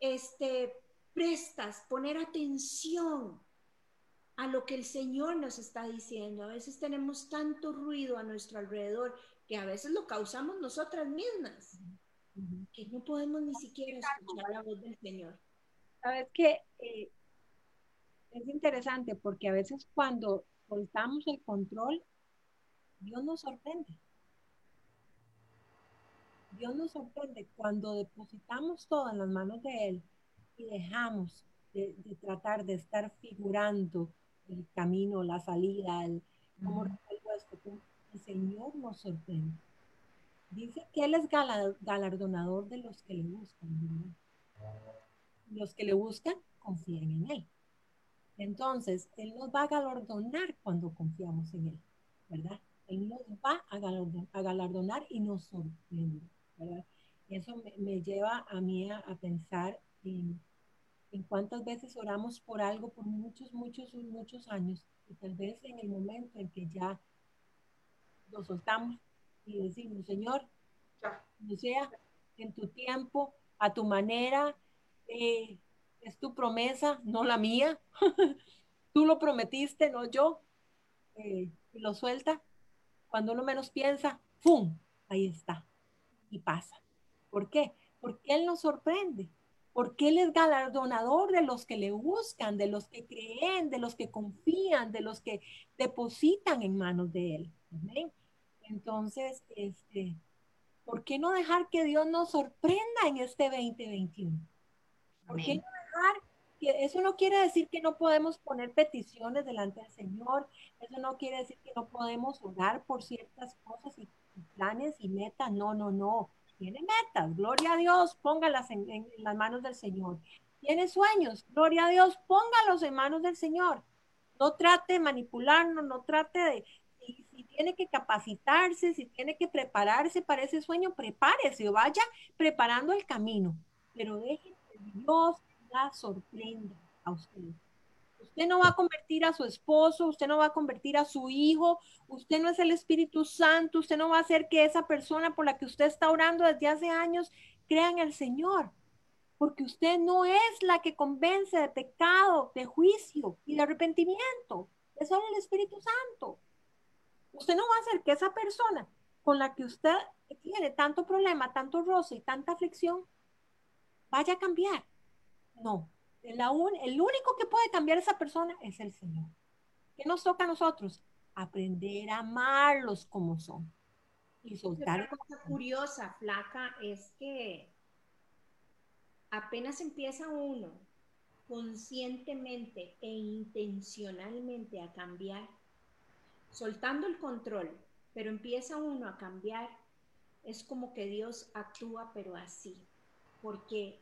B: este, prestas, poner atención a lo que el Señor nos está diciendo. A veces tenemos tanto ruido a nuestro alrededor que a veces lo causamos nosotras mismas, que no podemos ni siquiera escuchar la voz del Señor.
A: Sabes que eh, es interesante porque a veces cuando soltamos el control, Dios nos sorprende. Dios nos sorprende cuando depositamos todo en las manos de Él y dejamos de, tratar de estar figurando el camino, la salida, el cómo resuelvo esto. El Señor nos sorprende. Dice que Él es galardonador de los que le buscan. Los que le buscan confían en Él. Entonces, Él nos va a galardonar cuando confiamos en Él, ¿verdad? Él nos va a galardonar, y nos sorprende, ¿verdad? Eso me, lleva a mí a, pensar en, en, cuántas veces oramos por algo por muchos, muchos, muchos años y tal vez en el momento en que ya lo soltamos y decimos, Señor, no sea en tu tiempo, a tu manera, eh, es tu promesa, no la mía. Tú lo prometiste, no yo. Eh, y lo suelta cuando uno menos piensa, ¡pum! Ahí está. Y pasa. ¿Por qué? Porque Él nos sorprende. Porque Él es galardonador de los que le buscan, de los que creen, de los que confían, de los que depositan en manos de Él. Entonces, este, ¿por qué no dejar que Dios nos sorprenda en este 2021? ¿Por qué no dejar eso no quiere decir que no podemos poner peticiones delante del Señor, eso no quiere decir que no podemos orar por ciertas cosas y, planes y metas, no, no, no. Tiene metas, gloria a Dios, póngalas en, las manos del Señor. Tiene sueños, gloria a Dios, póngalos en manos del Señor. No trate de manipularnos, no trate de, si, tiene que capacitarse, si tiene que prepararse para ese sueño, prepárese o vaya preparando el camino. Pero deje que Dios sorprenda a usted. Usted no va a convertir a su esposo, usted no va a convertir a su hijo, usted no es el Espíritu Santo, usted no va a hacer que esa persona por la que usted está orando desde hace años crea en el Señor, porque usted no es la que convence de pecado, de juicio y de arrepentimiento, es solo el Espíritu Santo. Usted no va a hacer que esa persona con la que usted tiene tanto problema, tanto roce y tanta aflicción, vaya a cambiar. No, el, el único que puede cambiar a esa persona es el Señor. ¿Qué nos toca a nosotros? Aprender a amarlos como son y soltar.
B: Una cosa curiosa, flaca, es que apenas empieza uno conscientemente e intencionalmente a cambiar, soltando el control, pero empieza uno a cambiar, es como que Dios actúa, pero así, porque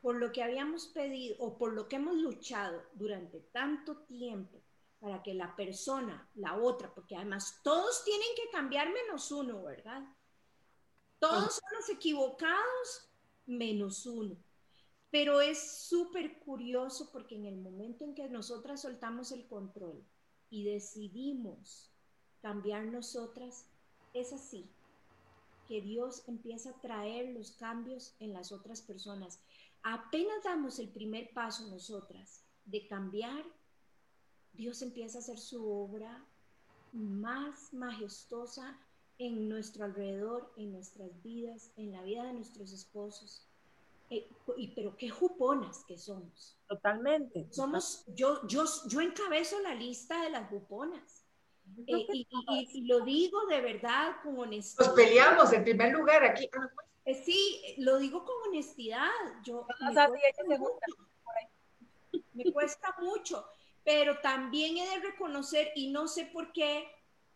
B: por lo que habíamos pedido o por lo que hemos luchado durante tanto tiempo para que la persona, la otra, porque además todos tienen que cambiar menos uno, ¿verdad? Todos son los equivocados menos uno. Pero es súper curioso porque en el momento en que nosotras soltamos el control y decidimos cambiar nosotras, es así, que Dios empieza a traer los cambios en las otras personas apenas damos el primer paso nosotras de cambiar, Dios empieza a hacer su obra más majestuosa en nuestro alrededor, en nuestras vidas, en la vida de nuestros esposos. Eh, y pero qué juponas que somos.
A: Totalmente.
B: Somos, yo, yo, yo encabezo la lista de las juponas. Eh, y, y, lo digo de verdad con honestidad.
C: Nos peleamos en primer lugar aquí. Ah.
B: Eh, sí, lo digo con honestidad. Yo me, cuesta mucho, pero también he de reconocer, y no sé por qué,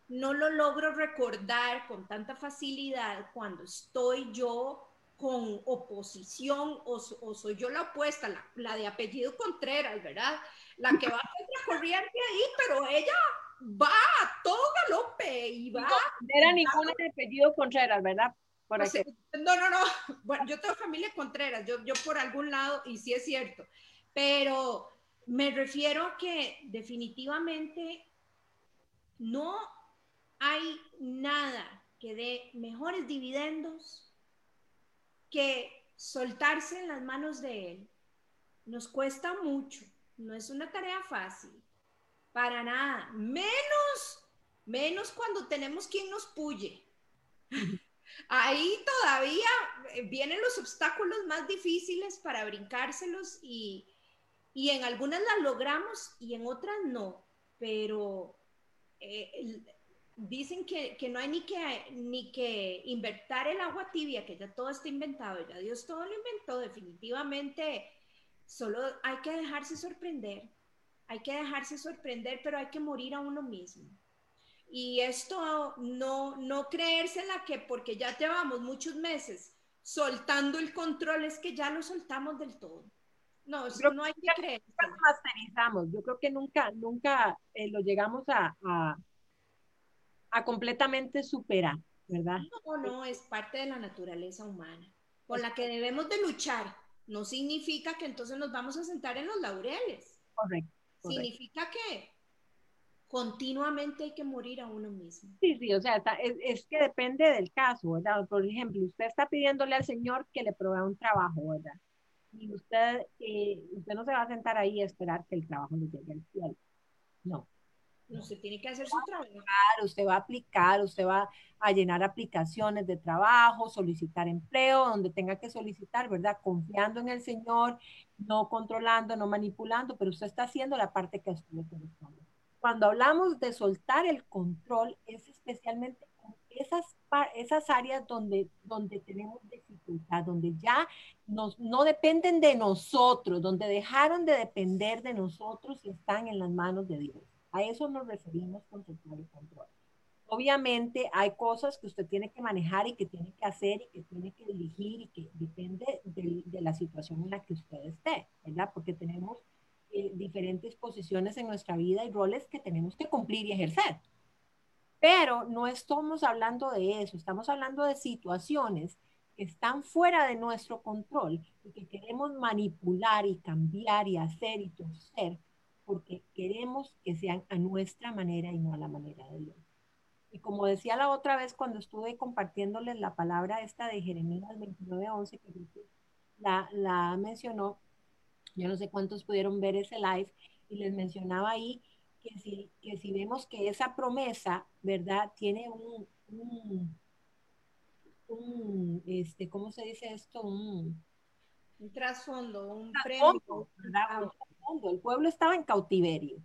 B: no lo logro recordar con tanta facilidad cuando estoy yo con oposición o, soy yo la opuesta, la, de apellido Contreras, ¿verdad? La que va a corriente ahí, pero ella va a todo galope y va. No
A: era ninguna de apellido Contreras, ¿verdad?
B: No, no, no. Bueno, yo tengo familia Contreras, yo, yo por algún lado, y sí es cierto, pero me refiero a que definitivamente no hay nada que dé mejores dividendos que soltarse en las manos de Él. Nos cuesta mucho, no es una tarea fácil, para nada, menos, menos cuando tenemos quien nos puye. Ahí todavía vienen los obstáculos más difíciles para brincárselos y, y en algunas las logramos y en otras no, pero eh, dicen que, que, no hay ni que, ni que inventar el agua tibia, que ya todo está inventado, ya Dios todo lo inventó, definitivamente, solo hay que dejarse sorprender, hay que dejarse sorprender, pero hay que morir a uno mismo. Y esto no, no creérsela que porque ya llevamos muchos meses soltando el control es que ya lo soltamos del todo. No, no hay que creer.
A: Yo creo que nunca, nunca eh, lo llegamos a, a, completamente superar, ¿verdad?
B: No, no, es parte de la naturaleza humana, con la que debemos de luchar. No significa que entonces nos vamos a sentar en los laureles.
A: Correcto.
B: Significa que continuamente hay que morir a uno mismo.
A: Sí, sí, o sea, es, es, que depende del caso, ¿verdad? Por ejemplo, usted está pidiéndole al Señor que le provea un trabajo, ¿verdad? y usted, eh, usted no se va a sentar ahí a esperar que el trabajo le llegue al cielo. No.
B: Usted tiene que hacer su trabajo.
A: Usted va a aplicar, usted va a llenar aplicaciones de trabajo, solicitar empleo, donde tenga que solicitar, ¿verdad? Confiando en el Señor, no controlando, no manipulando, pero usted está haciendo la parte que a usted le corresponde. Cuando hablamos de soltar el control, es especialmente esas, esas áreas donde, donde tenemos dificultad, donde ya nos, no dependen de nosotros, donde dejaron de depender de nosotros y están en las manos de Dios. A eso nos referimos con soltar el control. Obviamente hay cosas que usted tiene que manejar y que tiene que hacer y que tiene que dirigir y que depende de, de la situación en la que usted esté, ¿verdad? Porque tenemos eh, diferentes posiciones en nuestra vida y roles que tenemos que cumplir y ejercer. Pero no estamos hablando de eso, estamos hablando de situaciones que están fuera de nuestro control y que queremos manipular y cambiar y hacer y torcer porque queremos que sean a nuestra manera y no a la manera de Dios. Y como decía la otra vez cuando estuve compartiéndoles la palabra esta de Jeremías 29:11 que la, la mencionó, yo no sé cuántos pudieron ver ese live y les mencionaba ahí que si, que si vemos que esa promesa, ¿verdad? Tiene un, un, este, ¿cómo se dice esto? Un,
B: un trasfondo, un premio.
A: El pueblo estaba en cautiverio.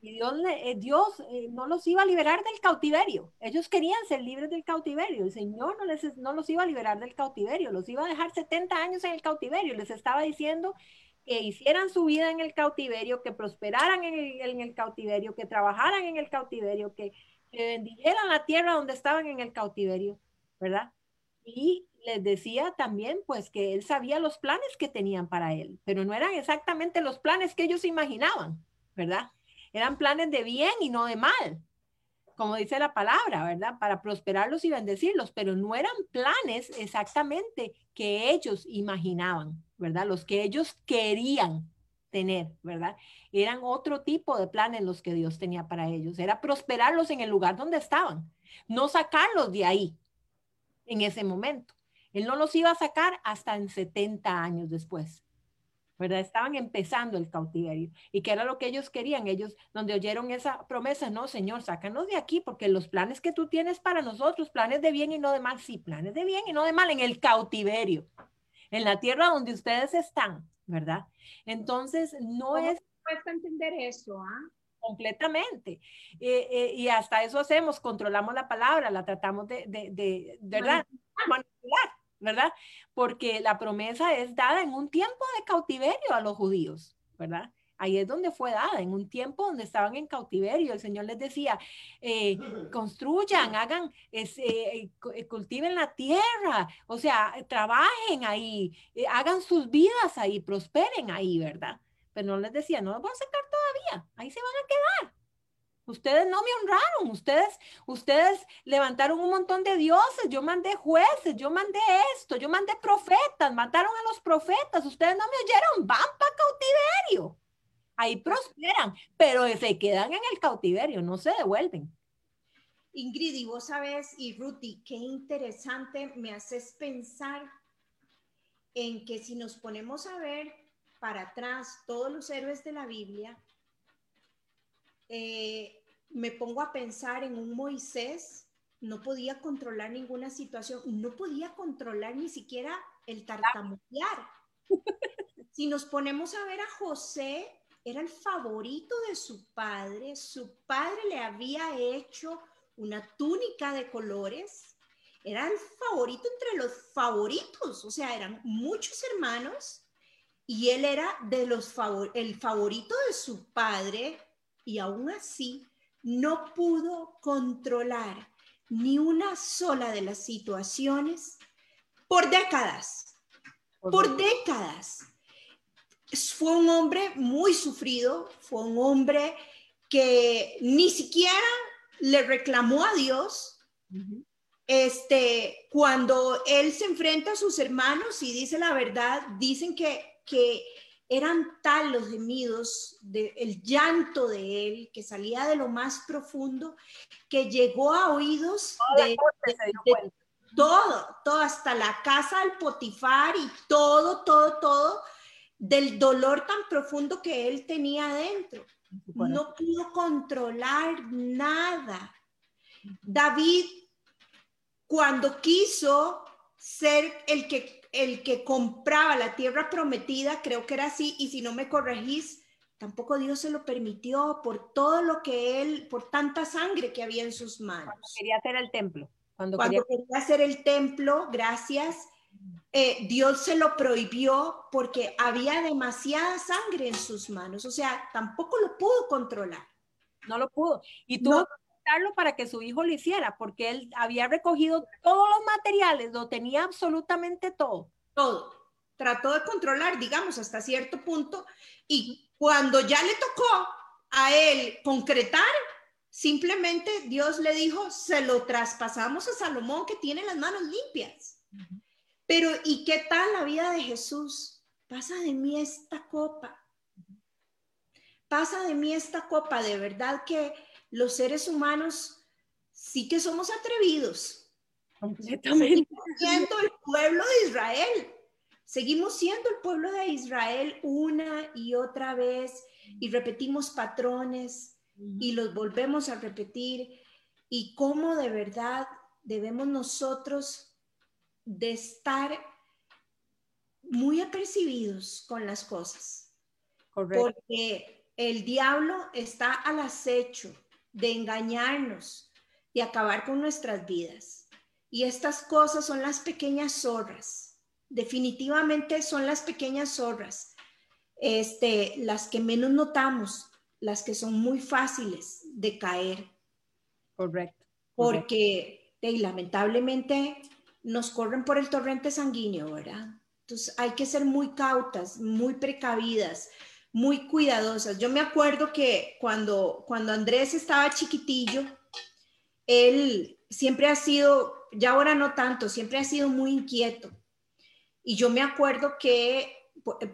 A: Y Dios, eh, Dios eh, no los iba a liberar del cautiverio. Ellos querían ser libres del cautiverio. El Señor no, les, no los iba a liberar del cautiverio. Los iba a dejar 70 años en el cautiverio. Les estaba diciendo que hicieran su vida en el cautiverio, que prosperaran en el, cautiverio, que trabajaran en el cautiverio, que, que bendijeran la tierra donde estaban en el cautiverio, ¿verdad? Y les decía también, pues, que él sabía los planes que tenían para él, pero no eran exactamente los planes que ellos imaginaban, ¿verdad? Eran planes de bien y no de mal, como dice la palabra, ¿verdad? Para prosperarlos y bendecirlos, pero no eran planes exactamente que ellos imaginaban. ¿verdad? Los que ellos querían tener, ¿verdad? Eran otro tipo de planes los que Dios tenía para ellos. Era prosperarlos en el lugar donde estaban, no sacarlos de ahí en ese momento. Él no los iba a sacar hasta en 70 años después. ¿Verdad? Estaban empezando el cautiverio. ¿Y qué era lo que ellos querían? Ellos, donde oyeron esa promesa, no, Señor, sácanos de aquí, porque los planes que tú tienes para nosotros, planes de bien y no de mal, sí, planes de bien y no de mal en el cautiverio en la tierra donde ustedes están, ¿verdad? Entonces, no es...
B: Cuesta entender eso, ¿ah?
A: Completamente. Eh, eh, y hasta eso hacemos, controlamos la palabra, la tratamos de, de, de ¿verdad? Manipular, ¿verdad? Porque la promesa es dada en un tiempo de cautiverio a los judíos, ¿verdad? Ahí es donde fue dada, en un tiempo donde estaban en cautiverio. El Señor les decía, eh, construyan, hagan, eh, cultiven la tierra, o sea, trabajen ahí, hagan sus vidas ahí, prosperen ahí, ¿verdad? Pero no les decía, no los voy a sacar todavía, ahí se van a quedar. Ustedes no me honraron, ustedes, ustedes levantaron un montón de dioses, yo mandé jueces, yo mandé esto, yo mandé profetas, mataron a los profetas, ustedes no me oyeron, van para cautiverio. Ahí prosperan, pero se quedan en el cautiverio, no se devuelven.
B: Ingrid, y vos sabes, y Ruti, qué interesante me haces pensar en que si nos ponemos a ver para atrás todos los héroes de la Biblia, eh, me pongo a pensar en un Moisés, no podía controlar ninguna situación, no podía controlar ni siquiera el tartamudear. Si nos ponemos a ver a José, era el favorito de su padre, su padre le había hecho una túnica de colores, era el favorito entre los favoritos, o sea, eran muchos hermanos y él era de los el favorito de su padre, y aún así no pudo controlar ni una sola de las situaciones por décadas, por décadas. Fue un hombre muy sufrido, fue un hombre que ni siquiera le reclamó a Dios. Este, cuando él se enfrenta a sus hermanos y dice la verdad, dicen que, que eran tal los gemidos, de, el llanto de él, que salía de lo más profundo, que llegó a oídos de, todo, todo, hasta la casa del Potifar y todo, todo, todo, del dolor tan profundo que él tenía adentro. No pudo controlar nada. David, cuando quiso ser el que el que compraba la tierra prometida, creo que era así, y si no me corregís, tampoco Dios se lo permitió por todo lo que él, por tanta sangre que había en sus manos.
A: Cuando quería hacer el templo.
B: Cuando, quería... hacer el templo, gracias, eh, Dios se lo prohibió porque había demasiada sangre en sus manos, o sea, tampoco lo pudo controlar.
A: No lo pudo. Y tuvo para que su hijo lo hiciera, porque él había recogido todos los materiales, lo tenía absolutamente todo.
B: Todo. Trató de controlar, digamos, hasta cierto punto, y cuando ya le tocó a él concretar, simplemente Dios le dijo, se lo traspasamos a Salomón que tiene las manos limpias. Pero ¿y qué tal la vida de Jesús? Pasa de mí esta copa. Pasa de mí esta copa, de verdad que los seres humanos sí que somos atrevidos.
A: Completamente.
B: Seguimos siendo el pueblo de Israel. Seguimos siendo el pueblo de Israel una y otra vez y repetimos patrones y los volvemos a repetir. Y cómo de verdad debemos nosotros de estar muy apercibidos con las cosas. Porque el diablo está al acecho de engañarnos, de acabar con nuestras vidas. Y estas cosas son las pequeñas zorras. Definitivamente son las pequeñas zorras, este, las que menos notamos, las que son muy fáciles de caer.
A: Correcto.
B: Porque lamentablemente nos corren por el torrente sanguíneo, ¿verdad? Entonces hay que ser muy cautas, muy precavidas, muy cuidadosas. Yo me acuerdo que cuando, cuando Andrés estaba chiquitillo, él siempre ha sido, ya ahora no tanto, siempre ha sido muy inquieto. Y yo me acuerdo que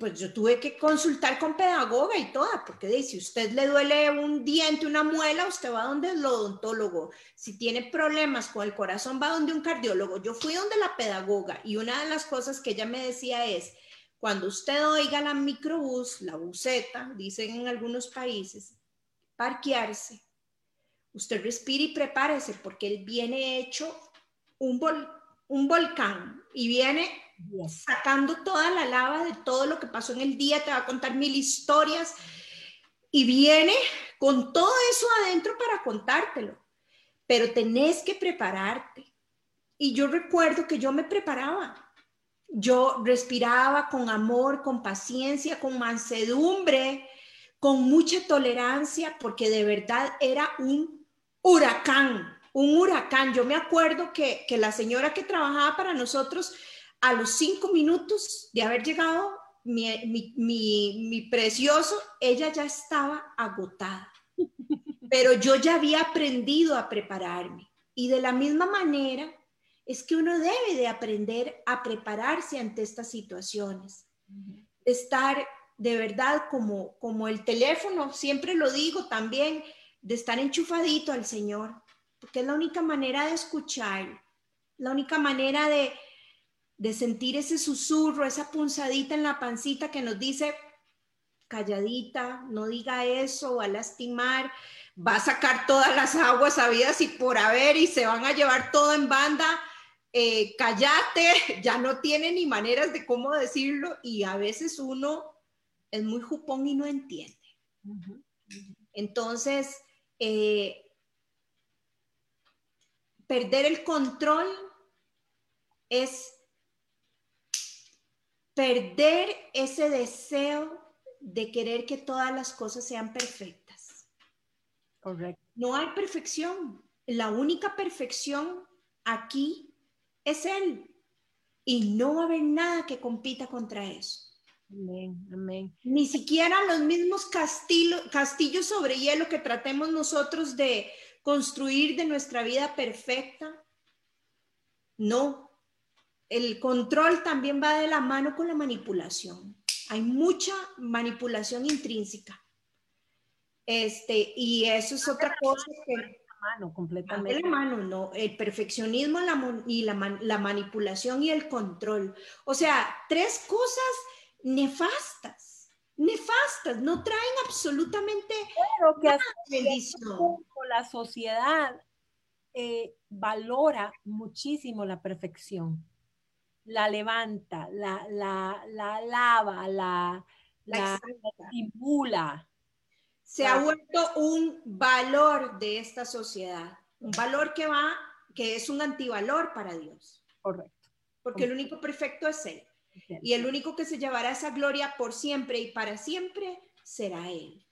B: pues yo tuve que consultar con pedagoga y toda, porque si usted le duele un diente, una muela, usted va donde el odontólogo. Si tiene problemas con el corazón, va donde un cardiólogo. Yo fui donde la pedagoga y una de las cosas que ella me decía es, cuando usted oiga la microbús, la buseta, dicen en algunos países, parquearse, usted respire y prepárese porque él viene hecho un, un volcán y viene sacando toda la lava de todo lo que pasó en el día, te va a contar mil historias y viene con todo eso adentro para contártelo, pero tenés que prepararte. Y yo recuerdo que yo me preparaba yo respiraba con amor, con paciencia, con mansedumbre, con mucha tolerancia, porque de verdad era un huracán, un huracán. Yo me acuerdo que, que la señora que trabajaba para nosotros, a los cinco minutos de haber llegado mi, mi, precioso, ella ya estaba agotada. Pero yo ya había aprendido a prepararme. Y de la misma manera es que uno debe de aprender a prepararse ante estas situaciones. estar de verdad como, como el teléfono, siempre lo digo también, de estar enchufadito al Señor, porque es la única manera de escuchar, la única manera de, de sentir ese susurro, esa punzadita en la pancita que nos dice, calladita, no diga eso, va a lastimar, va a sacar todas las aguas habidas y por haber y se van a llevar todo en banda, eh, cállate, ya no tiene ni maneras de cómo decirlo y a veces uno es muy jupón y no entiende. Entonces, eh, perder el control es perder ese deseo de querer que todas las cosas sean perfectas.
A: Correcto.
B: No hay perfección. La única perfección aquí es Él. Y no va a haber nada que compita contra eso.
A: Amén, amén.
B: Ni siquiera los mismos castillos sobre hielo que tratemos nosotros de construir de nuestra vida perfecta. No, el control también va de la mano con la manipulación. Hay mucha manipulación intrínseca. Este, y eso es otra cosa que...
A: La mano, completamente.
B: la mano, no. El perfeccionismo y la, la manipulación y el control. O sea, tres cosas nefastas, nefastas, no traen absolutamente
A: Pero que bendición. La sociedad eh, valora muchísimo la perfección la levanta, la, la, la lava, la, la, estimula.
B: Se ha vuelto un valor de esta sociedad, un valor que va, que es un antivalor para Dios.
A: Correcto.
B: Porque el único perfecto es Él. Y el único que se llevará esa gloria por siempre y para siempre será Él.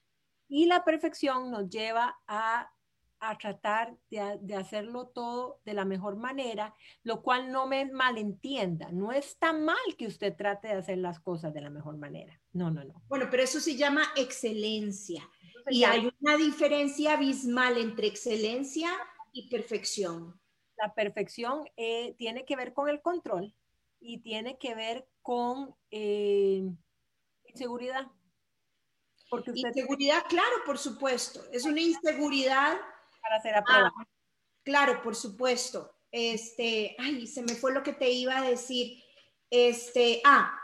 A: Y la perfección nos lleva a a tratar de, hacerlo todo de la mejor manera, lo cual no me malentienda. No está mal que usted trate de hacer las cosas de la mejor manera. No, no, no.
B: Bueno, pero eso se llama excelencia. Y hay una diferencia abismal entre excelencia y perfección.
A: La perfección eh, tiene que ver con el control y tiene que ver con eh, inseguridad.
B: Porque inseguridad, claro, por supuesto. Es una inseguridad
A: para ser aprobado. Ah,
B: claro, por supuesto. Este, ay, se me fue lo que te iba a decir. Este, ah,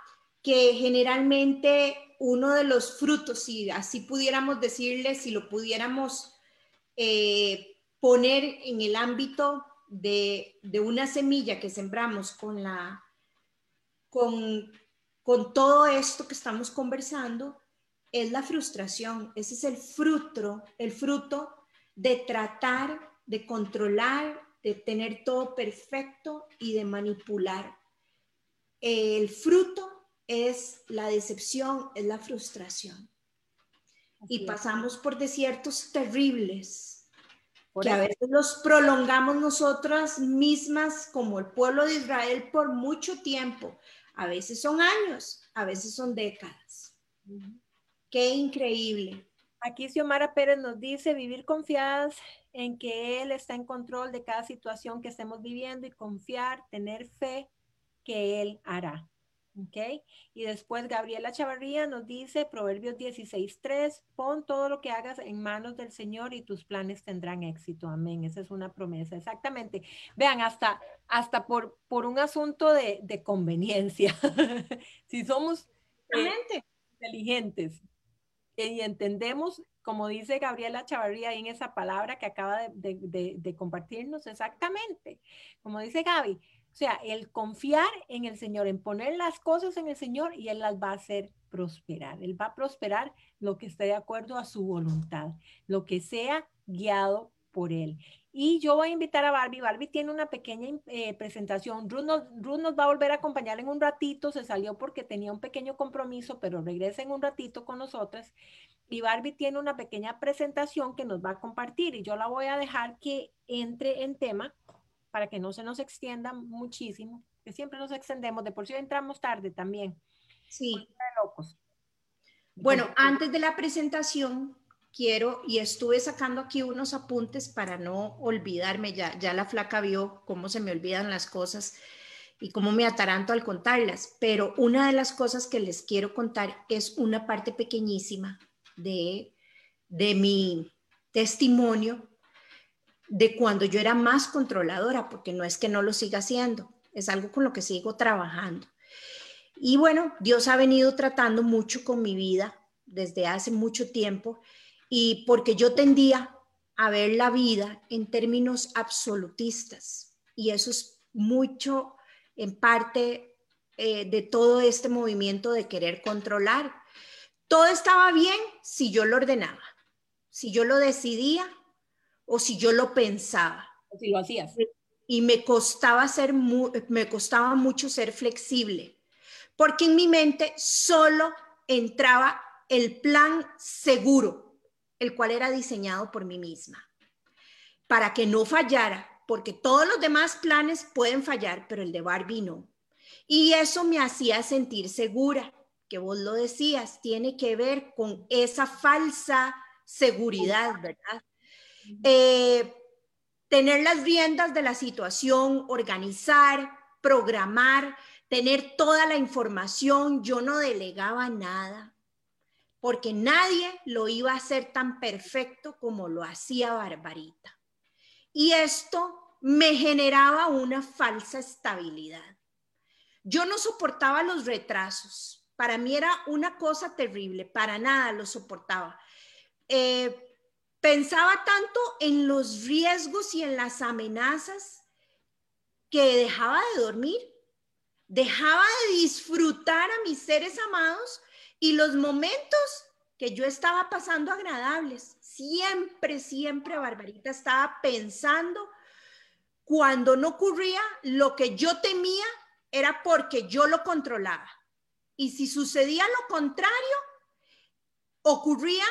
B: que generalmente uno de los frutos, si así pudiéramos decirle, si lo pudiéramos eh, poner en el ámbito de, de, una semilla que sembramos con la con, con todo esto que estamos conversando, es la frustración. Ese es el fruto, el fruto de tratar de controlar, de tener todo perfecto y de manipular. El fruto es la decepción, es la frustración. y pasamos por desiertos terribles que a veces los prolongamos nosotras mismas como el pueblo de Israel por mucho tiempo. A veces son años, a veces son décadas. Qué increíble.
A: Aquí Xiomara Pérez nos dice vivir confiadas en que Él está en control de cada situación que estemos viviendo y confiar, tener fe que Él hará. ¿Ok? Y después Gabriela Chavarría nos dice, Proverbios 16.3, pon todo lo que hagas en manos del Señor y tus planes tendrán éxito. Amén. Esa es una promesa. Exactamente. Vean, hasta, hasta por, por un asunto de, conveniencia. si somos eh, inteligentes, y entendemos, como dice Gabriela Chavarría en esa palabra que acaba de, compartirnos, exactamente, como dice Gaby, o sea, el confiar en el Señor, en poner las cosas en el Señor y Él las va a hacer prosperar. Él va a prosperar lo que esté de acuerdo a su voluntad, lo que sea guiado por Él. Y yo voy a invitar a Barbie. Barbie tiene una pequeña eh, presentación. Ruth nos, nos, va a volver a acompañar en un ratito. Se salió porque tenía un pequeño compromiso, pero regresa en un ratito con nosotras. Y Barbie tiene una pequeña presentación que nos va a compartir y yo la voy a dejar que entre en tema para que no se nos extienda muchísimo, que siempre nos extendemos. De por sí entramos tarde también.
B: Sí. Locos. Bueno, antes de la presentación, quiero, y estuve sacando aquí unos apuntes para no olvidarme, ya, ya la flaca vio cómo se me olvidan las cosas y cómo me ataranto al contarlas, pero una de las cosas que les quiero contar es una parte pequeñísima de, de mi testimonio de cuando yo era más controladora, porque no es que no lo siga haciendo, es algo con lo que sigo trabajando. Y bueno, Dios ha venido tratando mucho con mi vida desde hace mucho tiempo y porque yo tendía a ver la vida en términos absolutistas y eso es mucho en parte eh, de todo este movimiento de querer controlar. Todo estaba bien si yo lo ordenaba, si yo lo decidía o si yo lo pensaba.
A: O si lo hacías.
B: Y me costaba, ser me costaba mucho ser flexible, porque en mi mente solo entraba el plan seguro, el cual era diseñado por mí misma, para que no fallara, porque todos los demás planes pueden fallar, pero el de Barbie no. Y eso me hacía sentir segura, que vos lo decías, tiene que ver con esa falsa seguridad, ¿verdad? Eh, tener las riendas de la situación, organizar, programar, tener toda la información, yo no delegaba nada, porque nadie lo iba a hacer tan perfecto como lo hacía Barbarita. Y esto me generaba una falsa estabilidad. Yo no soportaba los retrasos. Para mí era una cosa terrible, para nada lo soportaba. Eh, pensaba tanto en los riesgos y en las amenazas que dejaba de dormir, dejaba de disfrutar a mis seres amados y los momentos que yo estaba pasando agradables, siempre, siempre Barbarita estaba pensando cuando no ocurría lo que yo temía era porque yo lo controlaba. Y si sucedía lo contrario, ocurría,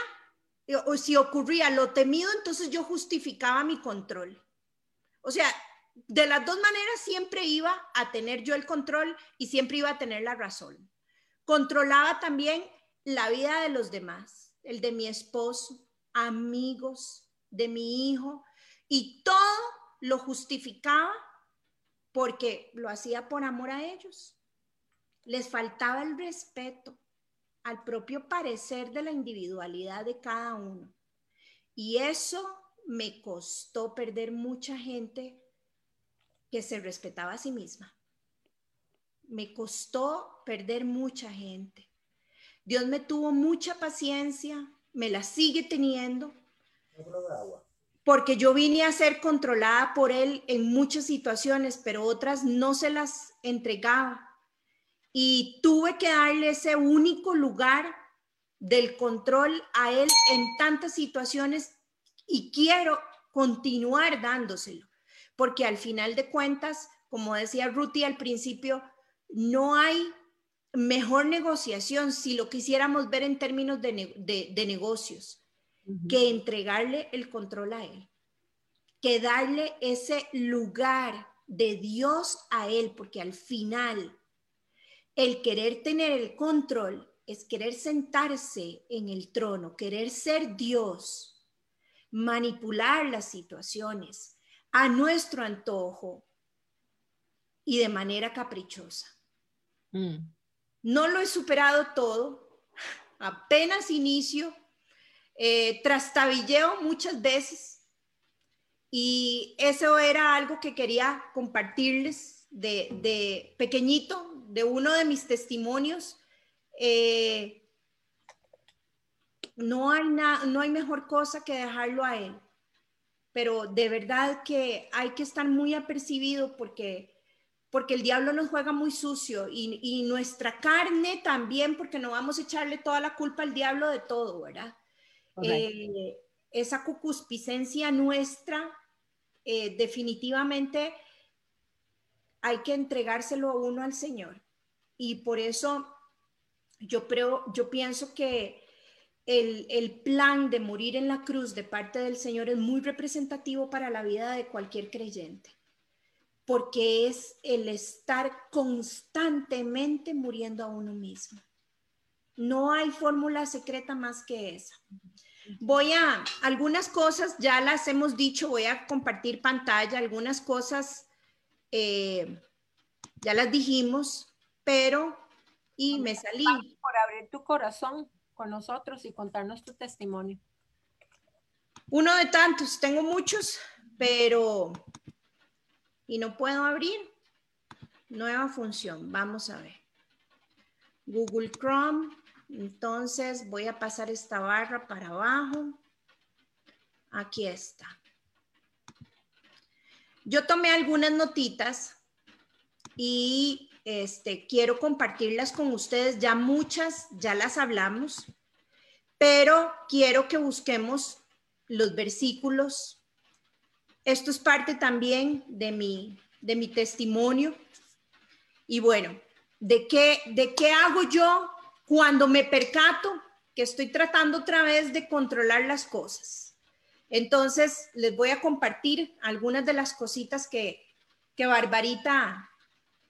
B: o si ocurría lo temido, entonces yo justificaba mi control. O sea, de las dos maneras siempre iba a tener yo el control y siempre iba a tener la razón. Controlaba también la vida de los demás, el de mi esposo, amigos, de mi hijo, y todo lo justificaba porque lo hacía por amor a ellos. Les faltaba el respeto al propio parecer de la individualidad de cada uno. Y eso me costó perder mucha gente que se respetaba a sí misma. Me costó perder mucha gente. Dios me tuvo mucha paciencia, me la sigue teniendo, porque yo vine a ser controlada por Él en muchas situaciones, pero otras no se las entregaba. Y tuve que darle ese único lugar del control a Él en tantas situaciones y quiero continuar dándoselo, porque al final de cuentas, como decía Ruti al principio, no hay mejor negociación si lo quisiéramos ver en términos de, negocios, que entregarle el control a él, que darle ese lugar de Dios a él, porque al final el querer tener el control es querer sentarse en el trono, querer ser Dios, manipular las situaciones a nuestro antojo y de manera caprichosa. Mm. No lo he superado todo, apenas inicio, eh, trastabilleo muchas veces y eso era algo que quería compartirles de, pequeñito, de uno de mis testimonios. Eh, no, hay no hay mejor cosa que dejarlo a él, pero de verdad que hay que estar muy apercibido porque porque el diablo nos juega muy sucio y, nuestra carne también, porque no vamos a echarle toda la culpa al diablo de todo, ¿verdad? Eh, esa cucuspicencia nuestra eh, definitivamente hay que entregárselo a uno al Señor. Y por eso yo, creo, yo pienso que el, el, plan de morir en la cruz de parte del Señor es muy representativo para la vida de cualquier creyente, porque es el estar constantemente muriendo a uno mismo. No hay fórmula secreta más que esa. Voy a, algunas cosas ya las hemos dicho, voy a compartir pantalla, algunas cosas eh, ya las dijimos, pero, y me salí.
A: Por abrir tu corazón con nosotros y contarnos tu testimonio.
B: Uno de tantos, tengo muchos, pero, y no puedo abrir. Nueva función, vamos a ver. Google Chrome, entonces voy a pasar esta barra para abajo. Aquí está. Yo tomé algunas notitas y este, quiero compartirlas con ustedes. Ya muchas, ya las hablamos, pero quiero que busquemos los versículos. Esto es parte también de mi, de mi testimonio. Y bueno, ¿de qué, ¿de qué hago yo cuando me percato que estoy tratando otra vez de controlar las cosas. Entonces, les voy a compartir algunas de las cositas que, que Barbarita,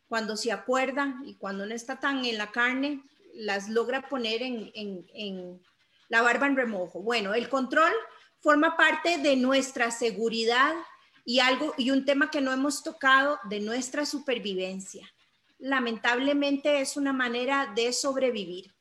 B: cuando se acuerda y cuando no está tan en la carne, las logra poner en, la barba en remojo. Bueno, el control forma parte de nuestra seguridad y algo y un tema que no hemos tocado de nuestra supervivencia lamentablemente es una manera de sobrevivir.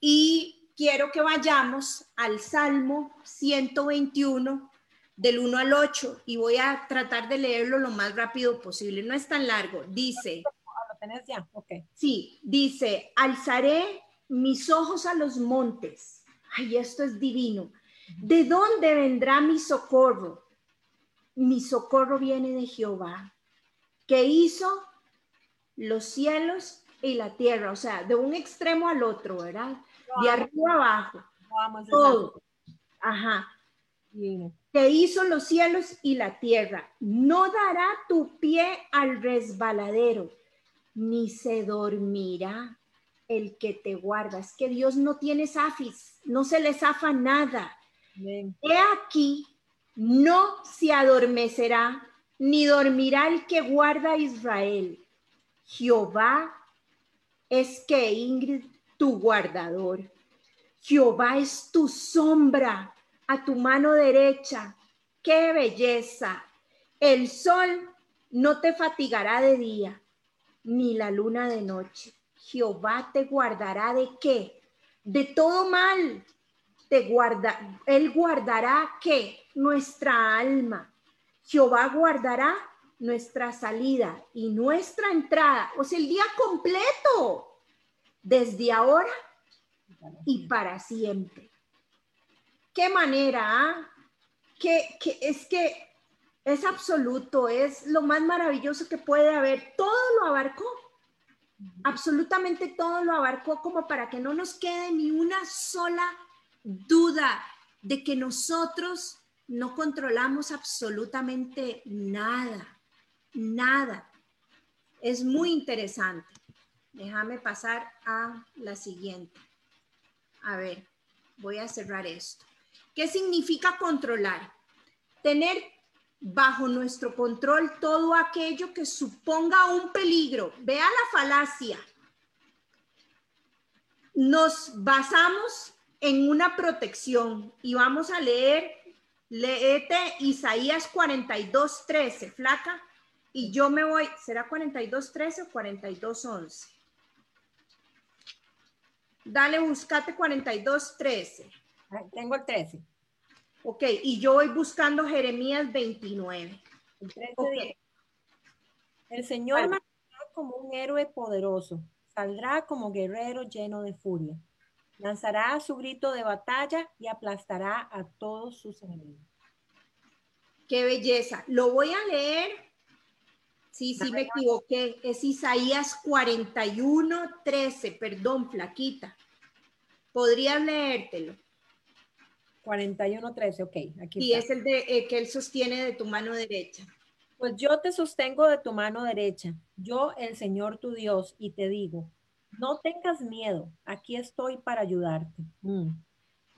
B: Y quiero que vayamos al Salmo 121 del 1 al 8 y voy a tratar de leerlo lo más rápido posible. No es tan largo. Dice,
A: ¿Lo tenés ya? Okay.
B: Sí, dice, alzaré mis ojos a los montes. Ay, esto es divino. ¿De dónde vendrá mi socorro? Mi socorro viene de Jehová, que hizo los cielos y la tierra, o sea, de un extremo al otro, ¿verdad? de arriba abajo. todo. Ajá. Que hizo los cielos y la tierra. No dará tu pie al resbaladero, ni se dormirá el que te guarda. Es que Dios no tiene zafis, no se le zafa nada. He aquí, no se adormecerá, ni dormirá el que guarda a Israel. Jehová es que Ingrid, tu guardador. Jehová es tu sombra a tu mano derecha. ¡Qué belleza! El sol no te fatigará de día, ni la luna de noche. Jehová te guardará de qué? De todo mal. Te guarda, él guardará qué? Nuestra alma. Jehová guardará nuestra salida y nuestra entrada, o sea, el día completo, desde ahora y para siempre. ¿Qué manera? Ah? Que, es que es absoluto, es lo más maravilloso que puede haber. Todo lo abarcó, absolutamente todo lo abarcó como para que no nos quede ni una sola duda de que nosotros no controlamos absolutamente nada nada. Es muy interesante. Déjame pasar a la siguiente. A ver, voy a cerrar esto. ¿Qué significa controlar? Tener bajo nuestro control todo aquello que suponga un peligro. Vea la falacia. Nos basamos en una protección y vamos a leer, leete Isaías 42, 13, flaca. Y yo me voy, ¿será 42.13 o 42.11? Dale, buscate 42.13.
A: Tengo el 13.
B: Ok, y yo voy buscando Jeremías 29.
A: El 13 El Señor vale. como un héroe poderoso, saldrá como guerrero lleno de furia. Lanzará su grito de batalla y aplastará a todos sus enemigos.
B: Qué belleza. Lo voy a leer Sí, sí me equivoqué. Es Isaías 41, 13. Perdón, flaquita. ¿Podrías leértelo?
A: 41.13, ok.
B: Aquí y es el de eh, que él sostiene de tu mano derecha.
A: Pues yo te sostengo de tu mano derecha, yo el Señor tu Dios, y te digo, no tengas miedo, aquí estoy para ayudarte. Mm.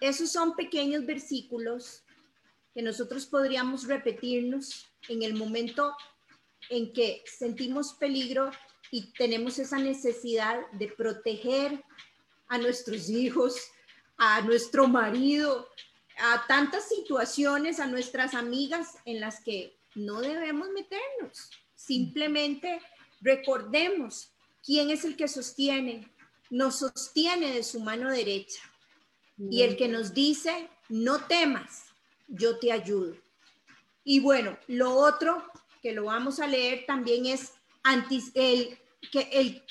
B: Esos son pequeños versículos que nosotros podríamos repetirnos en el momento en que sentimos peligro y tenemos esa necesidad de proteger a nuestros hijos, a nuestro marido, a tantas situaciones, a nuestras amigas en las que no debemos meternos. Simplemente recordemos quién es el que sostiene, nos sostiene de su mano derecha y el que nos dice, no temas, yo te ayudo. Y bueno, lo otro que lo vamos a leer también es el, que el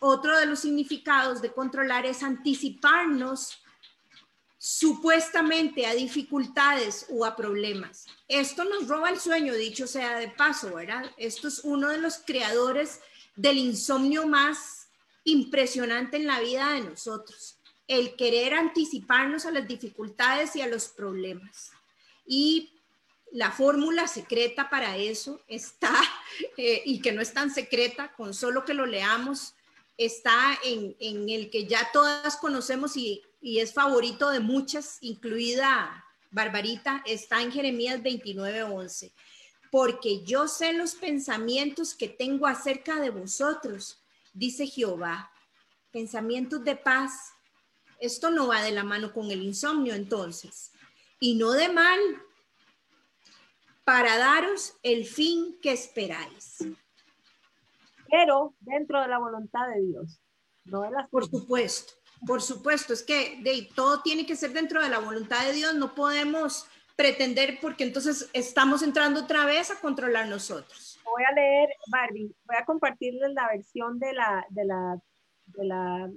B: otro de los significados de controlar es anticiparnos supuestamente a dificultades o a problemas. Esto nos roba el sueño, dicho sea de paso, ¿verdad? Esto es uno de los creadores del insomnio más impresionante en la vida de nosotros, el querer anticiparnos a las dificultades y a los problemas. Y la fórmula secreta para eso está, eh, y que no es tan secreta, con solo que lo leamos, está en, en el que ya todas conocemos y y es favorito de muchas, incluida Barbarita, está en Jeremías 29:11. Porque yo sé los pensamientos que tengo acerca de vosotros, dice Jehová, pensamientos de paz. Esto no va de la mano con el insomnio entonces, y no de mal, para daros el fin que esperáis.
A: Pero dentro de la voluntad de Dios, no de las
B: Por supuesto. Por supuesto, es que de, todo tiene que ser dentro de la voluntad de Dios, no podemos pretender porque entonces estamos entrando otra vez a controlar nosotros.
A: Voy a leer, Barbie, voy a compartirles la versión de la, de la, de la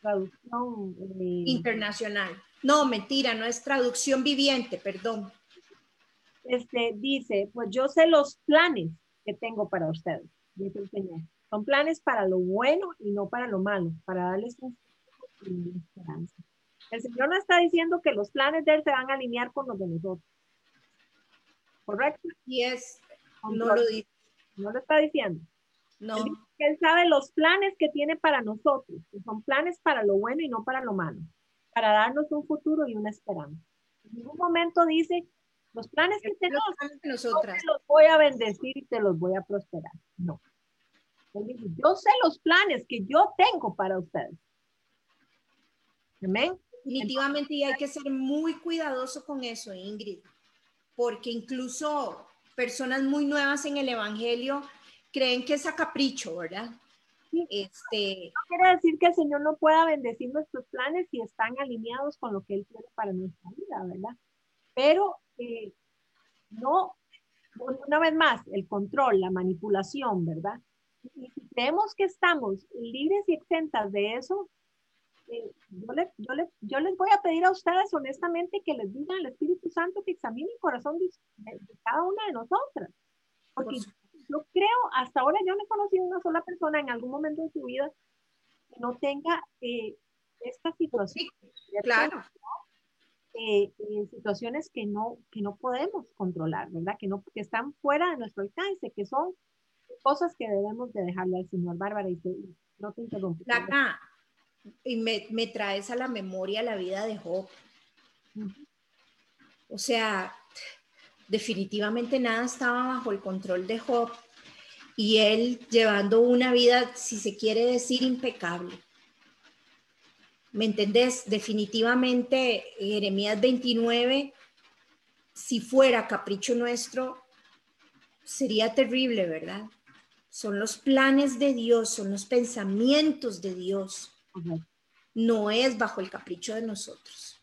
A: traducción
B: eh, internacional. No, mentira, no es traducción viviente, perdón.
A: Este dice, pues yo sé los planes que tengo para ustedes, dice el Señor. Son planes para lo bueno y no para lo malo, para darles un el Señor no está diciendo que los planes de Él se van a alinear con los de nosotros. ¿Correcto?
B: Y es, no lo dice.
A: No lo está diciendo.
B: No.
A: Él, sabe los planes que tiene para nosotros, que son planes para lo bueno y no para lo malo, para darnos un futuro y una esperanza. En ningún momento dice, los planes que tenemos, te los voy a bendecir y te los voy a prosperar. No. yo sé los planes que yo tengo para ustedes.
B: Definitivamente y hay que ser muy cuidadoso con eso, Ingrid, porque incluso personas muy nuevas en el Evangelio creen que es a capricho, ¿verdad? Este,
A: no quiere decir que el Señor no pueda bendecir nuestros planes si están alineados con lo que Él quiere para nuestra vida, ¿verdad? Pero eh, no, una vez más, el control, la manipulación, ¿verdad? Y si creemos que estamos libres y exentas de eso, eh, yo, les voy a pedir a ustedes honestamente que les digan al Espíritu Santo que examine el corazón de, cada una de nosotras. Porque yo creo, hasta ahora yo no he conocido una sola persona en algún momento de su vida que no tenga eh, esta situación.
B: claro.
A: Eh, situaciones que no, que no podemos controlar, ¿verdad? Que, no, que están fuera de nuestro alcance, que son cosas que debemos de dejarle al Señor Bárbara y no te interrumpo
B: y me, traes a la memoria la vida de Job. O sea, definitivamente nada estaba bajo el control de Job y él llevando una vida, si se quiere decir, impecable. ¿Me entendés? Definitivamente Jeremías 29, si fuera capricho nuestro, sería terrible, ¿verdad? Son los planes de Dios, son los pensamientos de Dios no es bajo el capricho de nosotros.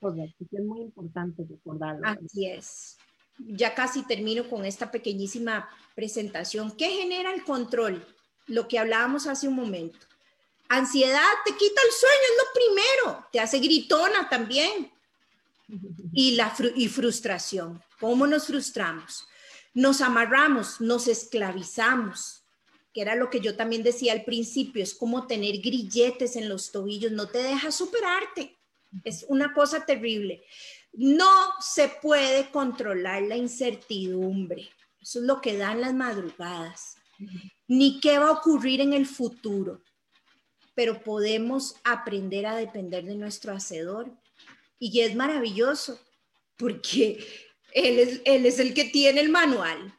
A: Correcto, es muy importante recordarlo.
B: Así es. Ya casi termino con esta pequeñísima presentación. ¿Qué genera el control? Lo que hablábamos hace un momento. Ansiedad te quita el sueño, es lo primero. Te hace gritona también. Y, la y frustración. ¿Cómo nos frustramos? Nos amarramos, nos esclavizamos que era lo que yo también decía al principio, es como tener grilletes en los tobillos, no te deja superarte, Es una cosa terrible. No se puede controlar la incertidumbre. Eso es lo que dan las madrugadas. Ni qué va a ocurrir en el futuro. Pero podemos aprender a depender de nuestro hacedor. Y es maravilloso porque él es, él es el que tiene el manual.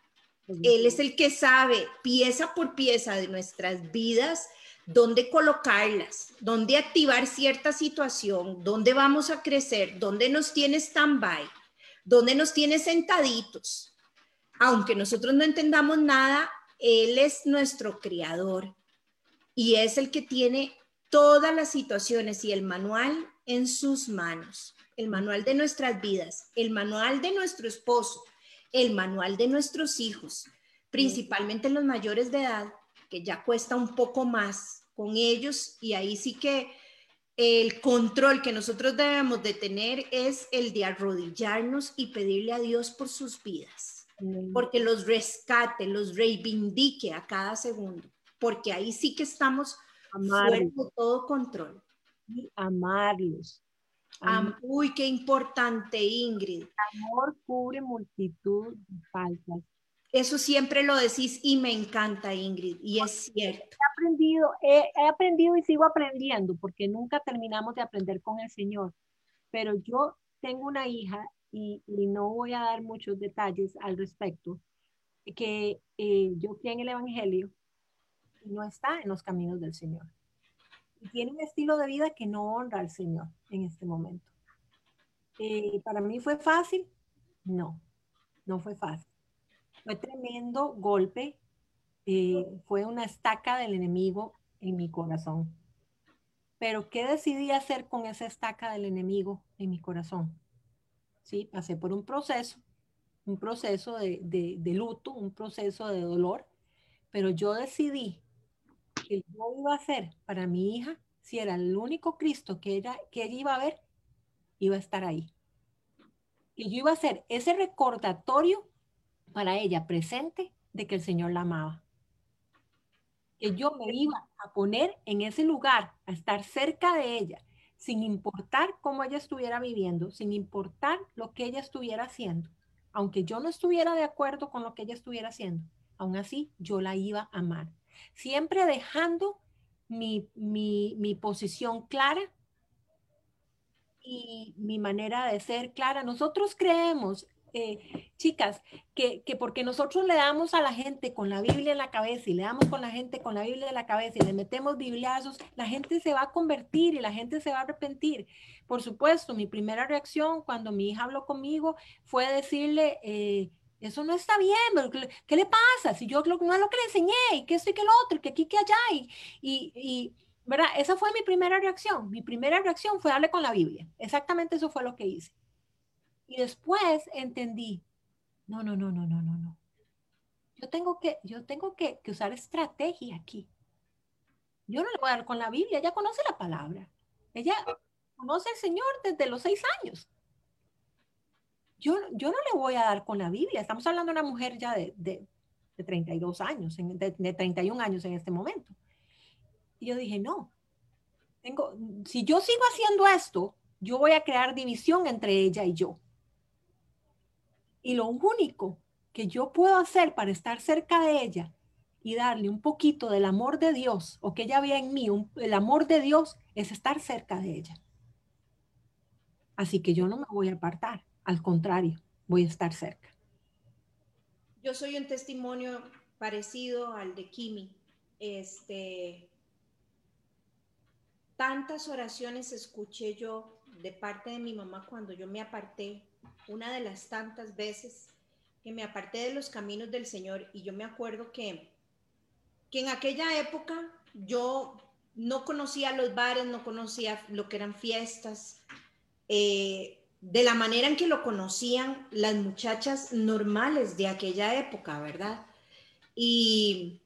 B: Él es el que sabe pieza por pieza de nuestras vidas dónde colocarlas, dónde activar cierta situación, dónde vamos a crecer, dónde nos tiene stand-by, dónde nos tiene sentaditos. Aunque nosotros no entendamos nada, Él es nuestro creador y es el que tiene todas las situaciones y el manual en sus manos, el manual de nuestras vidas, el manual de nuestro esposo, el manual de nuestros hijos, principalmente los mayores de edad, que ya cuesta un poco más con ellos y ahí sí que el control que nosotros debemos de tener es el de arrodillarnos y pedirle a Dios por sus vidas, porque los rescate, los reivindique a cada segundo, porque ahí sí que estamos fuera de todo control.
A: amarlos.
B: Uy, qué importante, Ingrid.
A: amor cubre multitud de faltas
B: eso siempre lo decís y me encanta, Ingrid, y es cierto.
A: He aprendido, he, aprendido y sigo aprendiendo, porque nunca terminamos de aprender con el Señor. Pero yo tengo una hija y, no voy a dar muchos detalles al respecto, que eh, yo fui en el Evangelio y no está en los caminos del Señor. Tiene un estilo de vida que no honra al Señor en este momento. Eh, ¿Para mí fue fácil? No, no fue fácil. Fue tremendo golpe, eh, fue una estaca del enemigo en mi corazón. Pero ¿qué decidí hacer con esa estaca del enemigo en mi corazón? Sí, pasé por un proceso, un proceso de, de, luto, un proceso de dolor, pero yo decidí que yo iba a hacer para mi hija, si era el único Cristo que ella, que ella iba a ver, iba a estar ahí. Y yo iba a hacer ese recordatorio para ella presente de que el Señor la amaba. Que yo me iba a poner en ese lugar, a estar cerca de ella, sin importar cómo ella estuviera viviendo, sin importar lo que ella estuviera haciendo. Aunque yo no estuviera de acuerdo con lo que ella estuviera haciendo, aún así yo la iba a amar. Siempre dejando mi, mi, posición clara y mi manera de ser clara. Nosotros creemos eh, chicas, que, porque nosotros le damos a la gente con la Biblia en la cabeza y le damos con la gente con la Biblia en la cabeza y le metemos bibliazos, la gente se va a convertir y la gente se va a arrepentir. Por supuesto, mi primera reacción cuando mi hija habló conmigo fue decirle, eh, eso no está bien, ¿qué le pasa? Si yo no es lo que le enseñé y que esto y que lo otro, que aquí, que allá y, y, y ¿verdad? Esa fue mi primera reacción. Mi primera reacción fue darle con la Biblia. Exactamente eso fue lo que hice. Y después entendí, no, no, no, no, no, no, no. Yo tengo que, yo tengo que, usar estrategia aquí. Yo no le voy a dar con la Biblia, ella conoce la palabra. Ella conoce al Señor desde los seis años. Yo, yo no le voy a dar con la Biblia. Estamos hablando de una mujer ya de, de, 32 años, de, de 31 años en este momento. Y yo dije, no, tengo, si yo sigo haciendo esto, yo voy a crear división entre ella y yo. Y lo único que yo puedo hacer para estar cerca de ella y darle un poquito del amor de Dios o que ella vea en mí el amor de Dios es estar cerca de ella. Así que yo no me voy a apartar, al contrario, voy a estar cerca.
B: Yo soy un testimonio parecido al de Kimi. Este, tantas oraciones escuché yo de parte de mi mamá cuando yo me aparté una de las tantas veces que me aparté de los caminos del Señor y yo me acuerdo que, que en aquella época yo no conocía los bares, no conocía lo que eran fiestas, eh, de la manera en que lo conocían las muchachas normales de aquella época, ¿verdad? Y,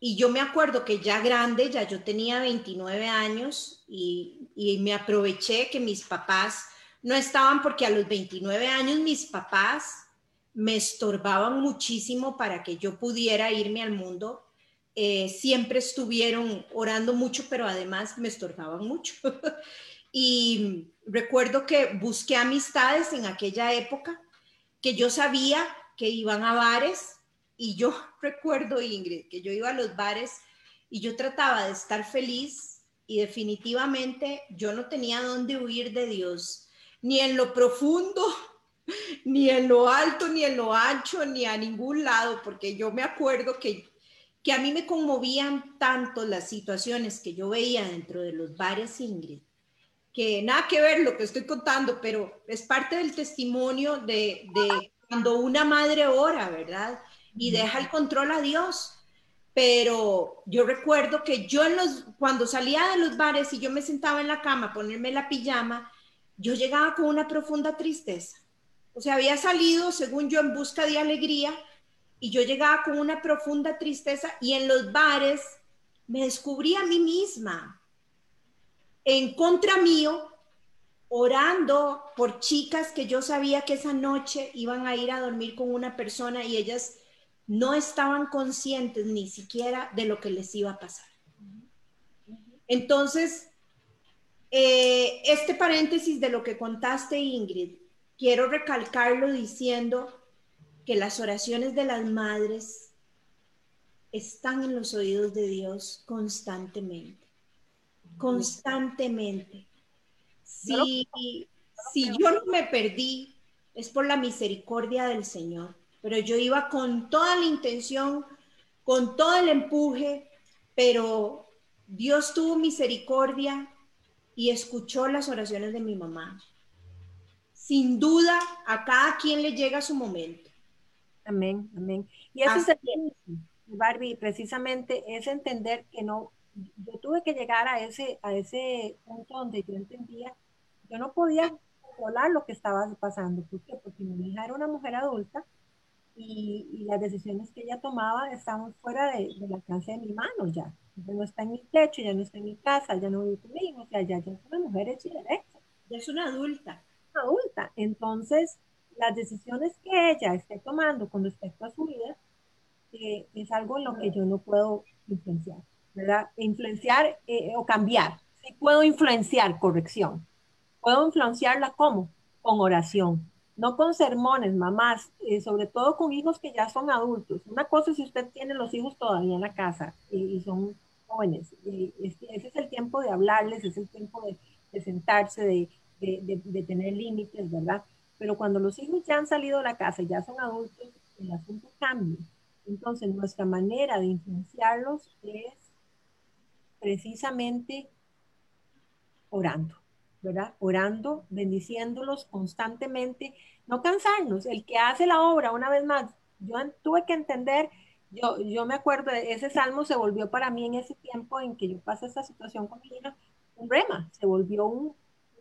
B: y yo me acuerdo que ya grande, ya yo tenía 29 años y, y me aproveché que mis papás no estaban porque a los 29 años mis papás me estorbaban muchísimo para que yo pudiera irme al mundo. Eh, siempre estuvieron orando mucho, pero además me estorbaban mucho. y recuerdo que busqué amistades en aquella época que yo sabía que iban a bares y yo recuerdo, Ingrid, que yo iba a los bares y yo trataba de estar feliz y definitivamente yo no tenía dónde huir de Dios, ni en lo profundo, ni en lo alto, ni en lo ancho, ni a ningún lado, porque yo me acuerdo que, que a mí me conmovían tanto las situaciones que yo veía dentro de los bares, Ingrid, que nada que ver lo que estoy contando, pero es parte del testimonio de, de cuando una madre ora, ¿verdad? Y deja el control a Dios. Pero yo recuerdo que yo en los, cuando salía de los bares y yo me sentaba en la cama a ponerme la pijama, yo llegaba con una profunda tristeza. O sea, había salido, según yo, en busca de alegría y yo llegaba con una profunda tristeza y en los bares me descubrí a mí misma en contra mío, orando por chicas que yo sabía que esa noche iban a ir a dormir con una persona y ellas no estaban conscientes ni siquiera de lo que les iba a pasar. Entonces, eh, este paréntesis de lo que contaste, Ingrid, quiero recalcarlo diciendo que las oraciones de las madres están en los oídos de Dios constantemente, constantemente. Si, si yo no me perdí, es por la misericordia del Señor pero yo iba con toda la intención, con todo el empuje, pero Dios tuvo misericordia y escuchó las oraciones de mi mamá. Sin duda, a cada quien le llega su momento.
A: Amén, amén. Y eso es el, Barbie, precisamente es entender que no, yo tuve que llegar a ese, a ese punto donde yo entendía, yo no podía controlar lo que estaba pasando. ¿Por qué? Porque mi hija era una mujer adulta y, las decisiones que ella tomaba estaban fuera de, del alcance de mi mano ya. Ya no está en mi techo, ya no está en mi casa, ya no vive conmigo, o sea, ya, ya es una mujer hecha y derecha.
B: Ya es una adulta.
A: adulta. Entonces, las decisiones que ella esté tomando con respecto a su vida eh, es algo en lo que yo no puedo influenciar, ¿verdad? Influenciar eh, o cambiar. Sí puedo influenciar, corrección. Puedo influenciarla ¿cómo? Con oración no con sermones, mamás, eh, sobre todo con hijos que ya son adultos. Una cosa es si usted tiene los hijos todavía en la casa y, son jóvenes, ese es el tiempo de hablarles, es el tiempo de, sentarse, de, de, tener límites, ¿verdad? Pero cuando los hijos ya han salido de la casa y ya son adultos, el asunto cambia. Entonces, nuestra manera de influenciarlos es precisamente orando. ¿verdad? Orando, bendiciéndolos constantemente, no cansarnos. El que hace la obra, una vez más, yo tuve que entender, yo, yo me acuerdo, ese salmo se volvió para mí en ese tiempo en que yo pasé esa situación con mi hija, un rema, se volvió un,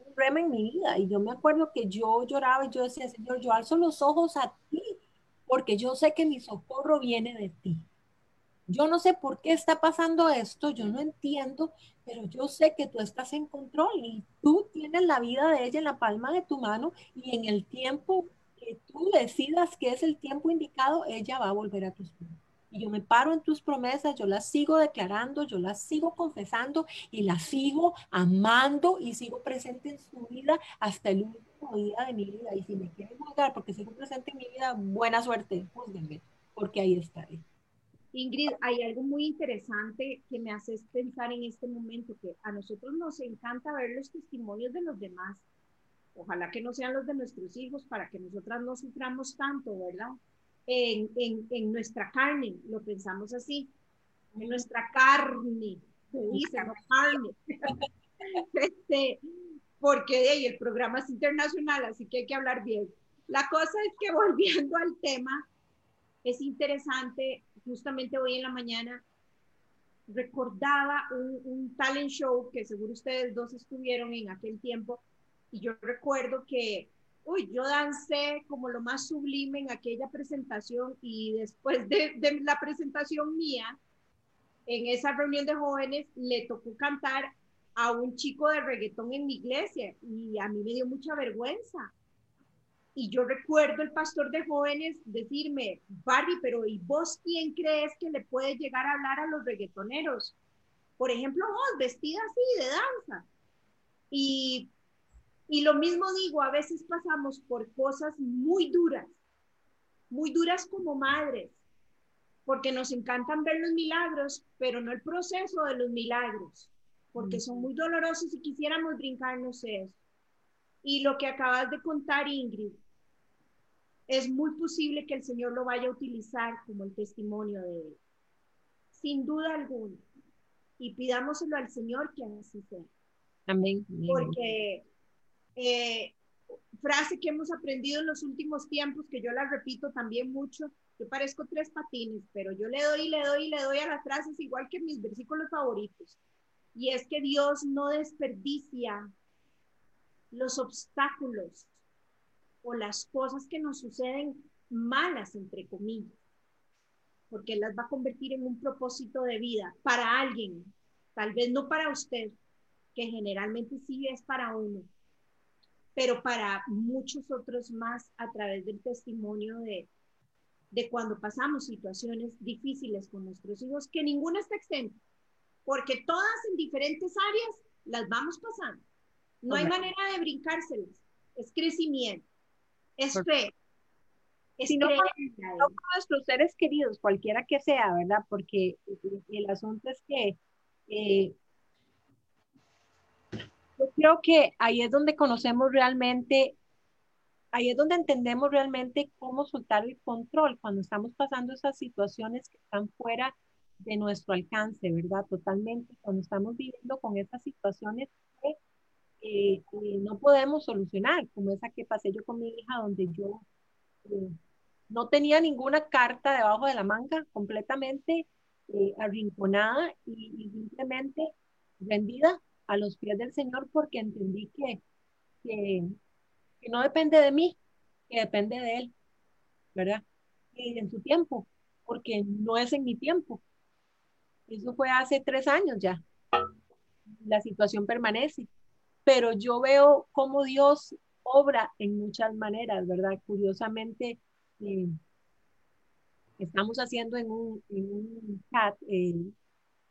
A: un rema en mi vida. Y yo me acuerdo que yo lloraba y yo decía, Señor, yo alzo los ojos a ti, porque yo sé que mi socorro viene de ti. Yo no sé por qué está pasando esto, yo no entiendo, pero yo sé que tú estás en control y tú tienes la vida de ella en la palma de tu mano y en el tiempo que tú decidas que es el tiempo indicado, ella va a volver a tus pies. Y yo me paro en tus promesas, yo las sigo declarando, yo las sigo confesando y las sigo amando y sigo presente en su vida hasta el último día de mi vida. Y si me quieren juzgar porque sigo presente en mi vida, buena suerte, juzguenme, porque ahí estaré.
B: Ingrid, hay algo muy interesante que me hace pensar en este momento, que a nosotros nos encanta ver los testimonios de los demás. Ojalá que no sean los de nuestros hijos para que nosotras no suframos tanto, ¿verdad? En, en, en nuestra carne, lo pensamos así, en nuestra carne, se dice, no carne. este, porque de el programa es internacional, así que hay que hablar bien. La cosa es que volviendo al tema, es interesante justamente hoy en la mañana recordaba un, talent show que seguro ustedes dos estuvieron en aquel tiempo y yo recuerdo que, uy, yo dancé como lo más sublime en aquella presentación y después de, de la presentación mía, en esa reunión de jóvenes, le tocó cantar a un chico de reggaetón en mi iglesia y a mí me dio mucha vergüenza y yo recuerdo el pastor de jóvenes decirme, Barbie, pero ¿y vos quién crees que le puede llegar a hablar a los reggaetoneros? Por ejemplo, vos, vestida así de danza. Y, y lo mismo digo, a veces pasamos por cosas muy duras, muy duras como madres, porque nos encantan ver los milagros, pero no el proceso de los milagros, porque son muy dolorosos y quisiéramos brincarnos eso. Y lo que acabas de contar, Ingrid, es muy posible que el Señor lo vaya a utilizar como el testimonio de Él. Sin duda alguna. Y pidámoselo al Señor que así sea.
A: Amén.
B: Porque eh, frase que hemos aprendido en los últimos tiempos, que yo la repito también mucho, yo parezco tres patines, pero yo le doy, le doy, le doy a las frases igual que mis versículos favoritos. Y es que Dios no desperdicia los obstáculos o las cosas que nos suceden malas, entre comillas, porque las va a convertir en un propósito de vida para alguien, tal vez no para usted, que generalmente sí es para uno, pero para muchos otros más a través del testimonio de, de cuando pasamos situaciones difíciles con nuestros hijos, que ninguna está exenta, porque todas en diferentes áreas las vamos pasando. No hay manera de brincárselas, es crecimiento es fe.
A: Es no, con nuestros seres queridos, cualquiera que sea, ¿verdad? Porque el asunto es que eh, yo creo que ahí es donde conocemos realmente, ahí es donde entendemos realmente cómo soltar el control cuando estamos pasando esas situaciones que están fuera de nuestro alcance, ¿verdad? Totalmente, cuando estamos viviendo con esas situaciones que eh, no podemos solucionar, como esa que pasé yo con mi hija, donde yo eh, no tenía ninguna carta debajo de la manga, completamente eh, arrinconada y, simplemente rendida a los pies del Señor porque entendí que, que, que, no depende de mí, que depende de Él, ¿verdad? Y en su tiempo, porque no es en mi tiempo. Eso fue hace tres años ya. La situación permanece pero yo veo cómo Dios obra en muchas maneras, ¿verdad? Curiosamente, eh, estamos haciendo en un, chat eh,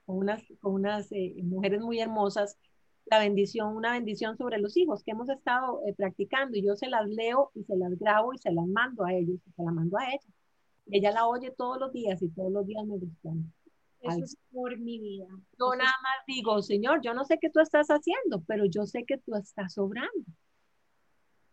A: con unas, con unas eh, mujeres muy hermosas la bendición, una bendición sobre los hijos que hemos estado practicando y yo se las leo y se las grabo y se las mando a ellos y se las mando a ella. ella la oye todos los días y todos los días me responde.
B: Eso es por mi vida.
A: Yo nada más digo, Señor, yo no sé qué tú estás haciendo, pero yo sé que tú estás obrando.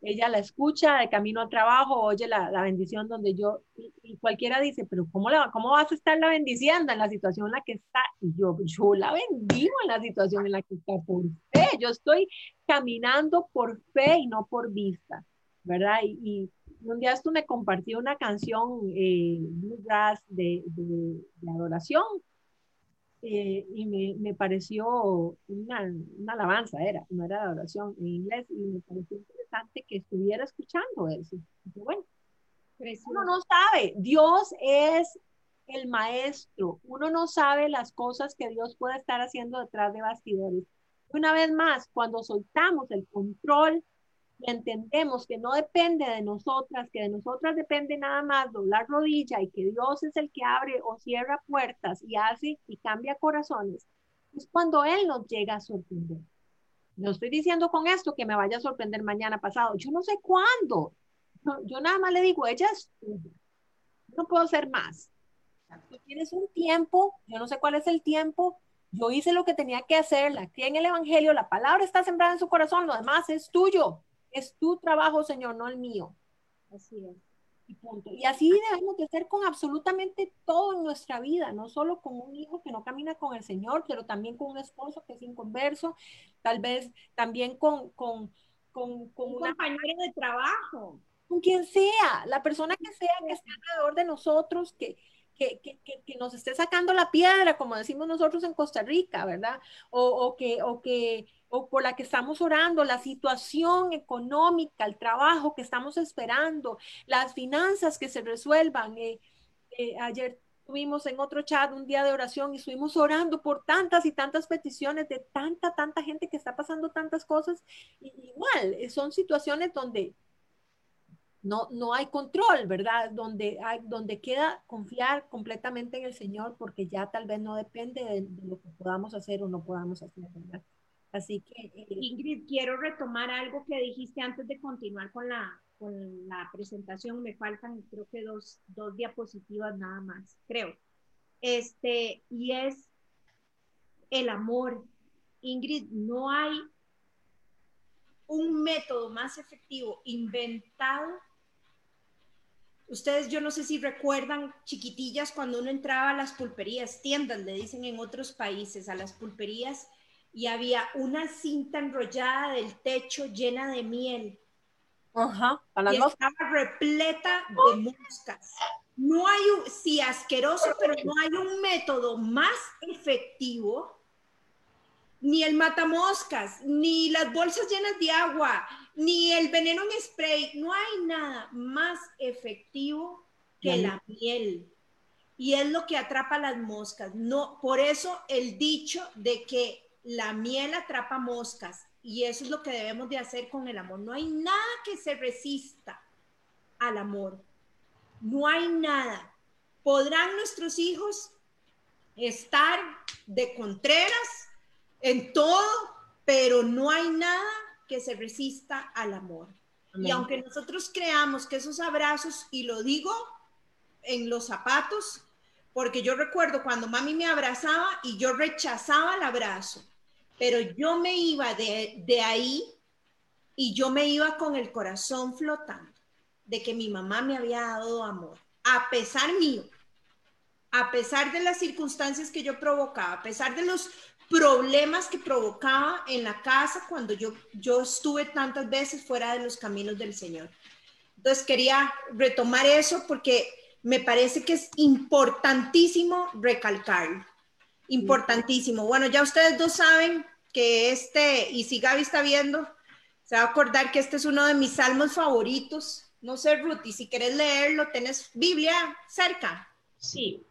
A: Ella la escucha de camino al trabajo, oye la, la bendición donde yo, y, cualquiera dice, pero ¿cómo, la, ¿cómo vas a estar la bendiciendo en la situación en la que está? Y yo, yo la bendigo en la situación en la que está por fe. Yo estoy caminando por fe y no por vista, ¿verdad? Y, un día esto me compartió una canción eh, de, de, de adoración eh, y me, me, pareció una, una, alabanza, era, no era de adoración en inglés, y me pareció interesante que estuviera escuchando eso. bueno, uno no sabe, Dios es el maestro, uno no sabe las cosas que Dios puede estar haciendo detrás de bastidores. Una vez más, cuando soltamos el control y entendemos que no depende de nosotras, que de nosotras depende nada más doblar rodilla y que Dios es el que abre o cierra puertas y hace y cambia corazones, es cuando Él nos llega a sorprender. No estoy diciendo con esto que me vaya a sorprender mañana pasado, yo no sé cuándo. yo nada más le digo, ella es No puedo ser más. Tú tienes un tiempo, yo no sé cuál es el tiempo, yo hice lo que tenía que hacer, la en el Evangelio, la palabra está sembrada en su corazón, lo demás es tuyo. Es tu trabajo, Señor, no el mío.
B: Así es.
A: Y, punto. y así debemos de ser con absolutamente todo en nuestra vida, no solo con un hijo que no camina con el Señor, pero también con un esposo que es inconverso, tal vez también con, con, con, con
B: un compañero de trabajo.
A: Con quien sea, la persona que sea que esté alrededor de nosotros, que, que, que, que, nos esté sacando la piedra, como decimos nosotros en Costa Rica, ¿verdad? O, o que, o que, o por la que estamos orando, la situación económica, el trabajo que estamos esperando, las finanzas que se resuelvan. Eh, eh, ayer tuvimos en otro chat un día de oración y estuvimos orando por tantas y tantas peticiones de tanta, tanta gente que está pasando tantas cosas. igual, eh, son situaciones donde no, no hay control, ¿verdad? Donde, hay, donde queda confiar completamente en el Señor porque ya tal vez no depende de, lo que podamos hacer o no podamos hacer.
B: Así que, eh, Ingrid, quiero retomar algo que dijiste antes de continuar con la, con la presentación. Me faltan, creo que dos, dos diapositivas nada más, creo. Este, y es el amor. Ingrid, no hay un método más efectivo inventado. Ustedes, yo no sé si recuerdan, chiquitillas, cuando uno entraba a las pulperías, tiendas, le dicen en otros países, a las pulperías, y había una cinta enrollada del techo llena de miel.
A: Ajá,
B: y estaba repleta de moscas. No hay un, sí, asqueroso, pero no hay un método más efectivo, ni el matamoscas, ni las bolsas llenas de agua, ni el veneno en spray, no hay nada más efectivo que la miel. Y es lo que atrapa las moscas. No, por eso el dicho de que la miel atrapa moscas y eso es lo que debemos de hacer con el amor. No hay nada que se resista al amor. No hay nada. Podrán nuestros hijos estar de contreras en todo, pero no hay nada que se resista al amor. Y aunque nosotros creamos que esos abrazos, y lo digo en los zapatos, porque yo recuerdo cuando mami me abrazaba y yo rechazaba el abrazo, pero yo me iba de, de ahí y yo me iba con el corazón flotando de que mi mamá me había dado amor, a pesar mío, a pesar de las circunstancias que yo provocaba, a pesar de los problemas que provocaba en la casa cuando yo, yo estuve tantas veces fuera de los caminos del Señor. Entonces quería retomar eso porque me parece que es importantísimo recalcarlo importantísimo. Bueno, ya ustedes dos saben que este, y si Gaby está viendo, se va a acordar que este es uno de mis salmos favoritos. No sé, Ruth, y si quieres leerlo, ¿tenés Biblia cerca?
C: Sí.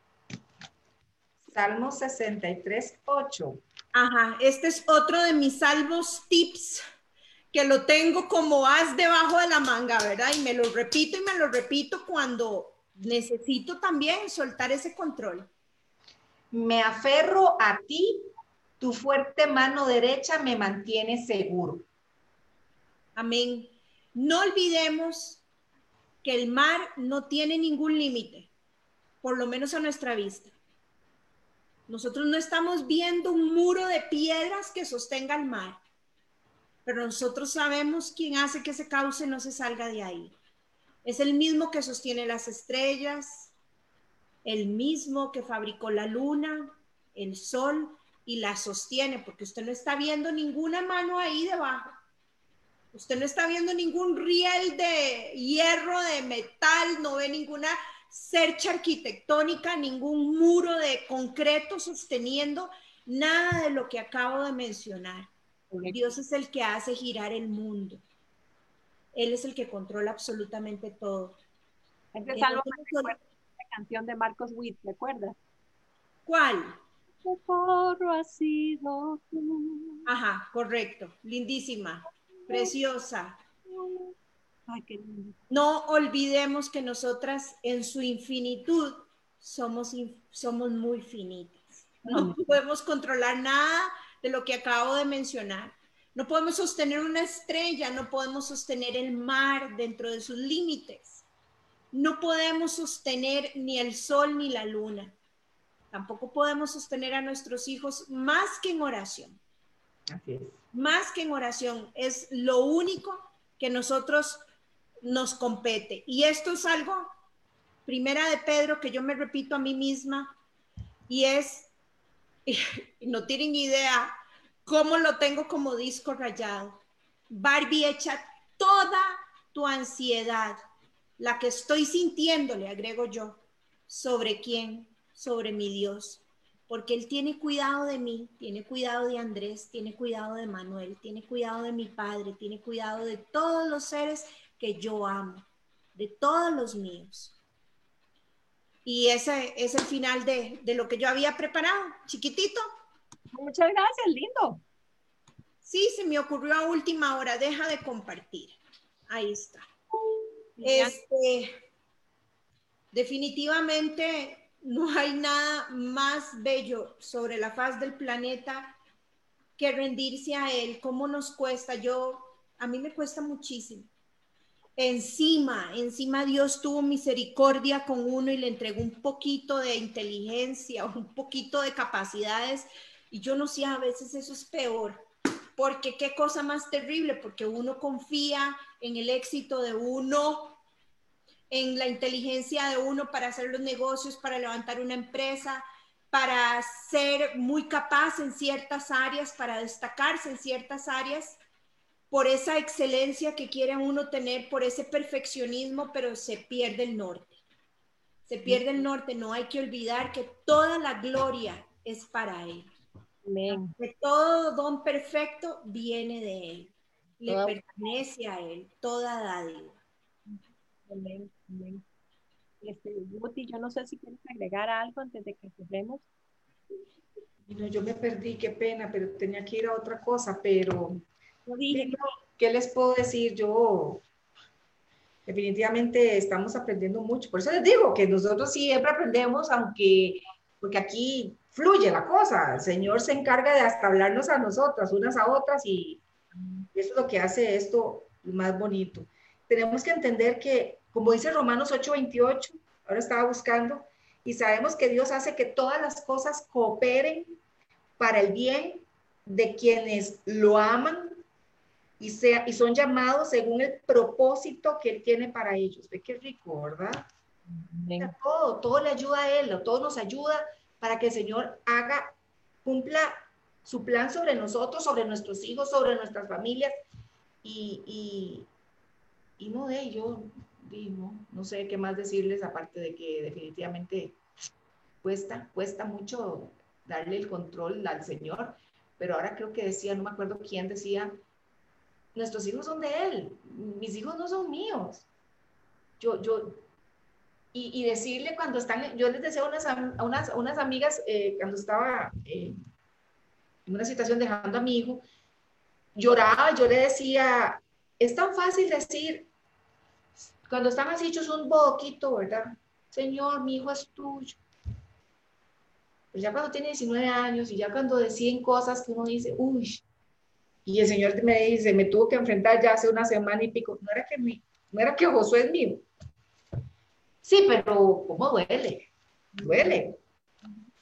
C: Salmo 63, 8.
B: Ajá, este es otro de mis salmos tips que lo tengo como as debajo de la manga, ¿verdad? Y me lo repito y me lo repito cuando necesito también soltar ese control.
C: Me aferro a ti, tu fuerte mano derecha me mantiene seguro.
B: Amén. No olvidemos que el mar no tiene ningún límite, por lo menos a nuestra vista. Nosotros no estamos viendo un muro de piedras que sostenga el mar, pero nosotros sabemos quién hace que ese cauce no se salga de ahí. Es el mismo que sostiene las estrellas, el mismo que fabricó la luna, el sol y la sostiene, porque usted no está viendo ninguna mano ahí debajo. Usted no está viendo ningún riel de hierro, de metal, no ve ninguna cercha arquitectónica, ningún muro de concreto sosteniendo nada de lo que acabo de mencionar. Dios es el que hace girar el mundo. Él es el que controla absolutamente todo
A: canción de Marcos Witt, ¿recuerdas?
B: ¿Cuál?
A: Socorro ha sido tú.
B: Ajá, correcto. Lindísima, preciosa.
A: Ay, qué lindo.
B: No olvidemos que nosotras en su infinitud somos, somos muy finitas. No podemos controlar nada de lo que acabo de mencionar. No podemos sostener una estrella, no podemos sostener el mar dentro de sus límites no podemos sostener ni el sol ni la luna. Tampoco podemos sostener a nuestros hijos más que en oración.
C: Así es.
B: Más que en oración. Es lo único que nosotros nos compete. Y esto es algo, primera de Pedro, que yo me repito a mí misma, y es, no tienen idea cómo lo tengo como disco rayado. Barbie echa toda tu ansiedad la que estoy sintiendo, le agrego yo, sobre quién, sobre mi Dios, porque Él tiene cuidado de mí, tiene cuidado de Andrés, tiene cuidado de Manuel, tiene cuidado de mi padre, tiene cuidado de todos los seres que yo amo, de todos los míos. Y ese es el final de, de lo que yo había preparado, chiquitito.
A: Muchas gracias, lindo.
B: Sí, se me ocurrió a última hora, deja de compartir. Ahí está. Este, definitivamente no hay nada más bello sobre la faz del planeta que rendirse a Él. ¿Cómo nos cuesta? Yo, a mí me cuesta muchísimo. Encima, encima Dios tuvo misericordia con uno y le entregó un poquito de inteligencia, un poquito de capacidades. Y yo no sé, a veces eso es peor, porque qué cosa más terrible, porque uno confía en el éxito de uno, en la inteligencia de uno para hacer los negocios, para levantar una empresa, para ser muy capaz en ciertas áreas, para destacarse en ciertas áreas por esa excelencia que quiere uno tener, por ese perfeccionismo, pero se pierde el norte. Se pierde el norte, no hay que olvidar que toda la gloria es para Él. Que todo don perfecto viene de Él, le pertenece a Él, toda dádiva.
A: Amén, amén. Este, yo no sé si quieres agregar algo antes de que cerremos.
C: yo me perdí, qué pena, pero tenía que ir a otra cosa, pero ¿Qué les puedo decir? Yo definitivamente estamos aprendiendo mucho. Por eso les digo que nosotros siempre aprendemos, aunque, porque aquí fluye la cosa. El Señor se encarga de hasta hablarnos a nosotras, unas a otras, y eso es lo que hace esto más bonito. Tenemos que entender que, como dice Romanos 8:28, ahora estaba buscando, y sabemos que Dios hace que todas las cosas cooperen para el bien de quienes lo aman y, sea, y son llamados según el propósito que Él tiene para ellos. Ve qué rico, ¿verdad? todo, todo le ayuda a Él, todo nos ayuda para que el Señor haga, cumpla su plan sobre nosotros, sobre nuestros hijos, sobre nuestras familias. Y, y, y no de yo, no, no sé qué más decirles, aparte de que definitivamente cuesta, cuesta mucho darle el control al Señor, pero ahora creo que decía, no me acuerdo quién decía, nuestros hijos son de Él, mis hijos no son míos. Yo, yo, y, decirle cuando están, yo les decía a unas, a unas, unas amigas eh, cuando estaba eh, en una situación dejando a mi hijo, lloraba, yo le decía, es tan fácil decir, cuando están así hechos un boquito, ¿verdad? Señor, mi hijo es tuyo. Pero ya cuando tiene 19 años y ya cuando deciden cosas que uno dice, uy, y el Señor me dice, me tuvo que enfrentar ya hace una semana y pico. No era que, mi, no era que Josué es mío. Sí, pero ¿cómo duele? Duele.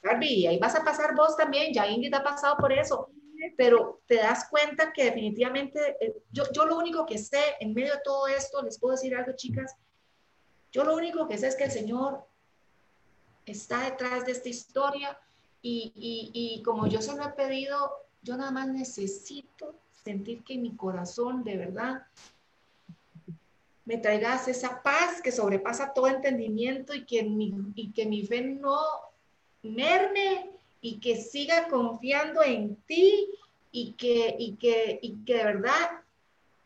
C: Barbie, ahí vas a pasar vos también, ya Ingrid ha pasado por eso, pero te das cuenta que definitivamente, eh, yo, yo lo único que sé en medio de todo esto, les puedo decir algo, chicas, yo lo único que sé es que el Señor está detrás de esta historia y, y, y como yo se lo he pedido, yo nada más necesito sentir que mi corazón de verdad me traigas esa paz que sobrepasa todo entendimiento y que mi, y que mi fe no merme y que siga confiando en ti y que, y que, y que de verdad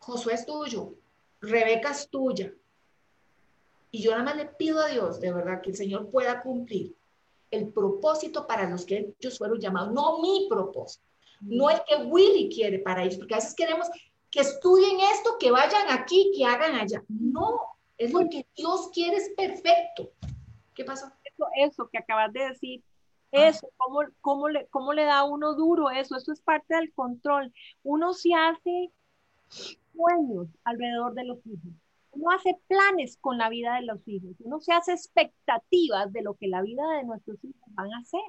C: Josué es tuyo, Rebeca es tuya. Y yo nada más le pido a Dios de verdad que el Señor pueda cumplir el propósito para los que ellos fueron llamados, no mi propósito no el que Willy quiere para ellos, porque a veces queremos que estudien esto, que vayan aquí, que hagan allá. No, es lo que Dios quiere, es perfecto. ¿Qué pasó?
A: Eso, eso que acabas de decir, ah. eso, ¿cómo, cómo, le, ¿cómo le da uno duro eso? Eso es parte del control. Uno se hace sueños alrededor de los hijos. Uno hace planes con la vida de los hijos. Uno se hace expectativas de lo que la vida de nuestros hijos van a hacer.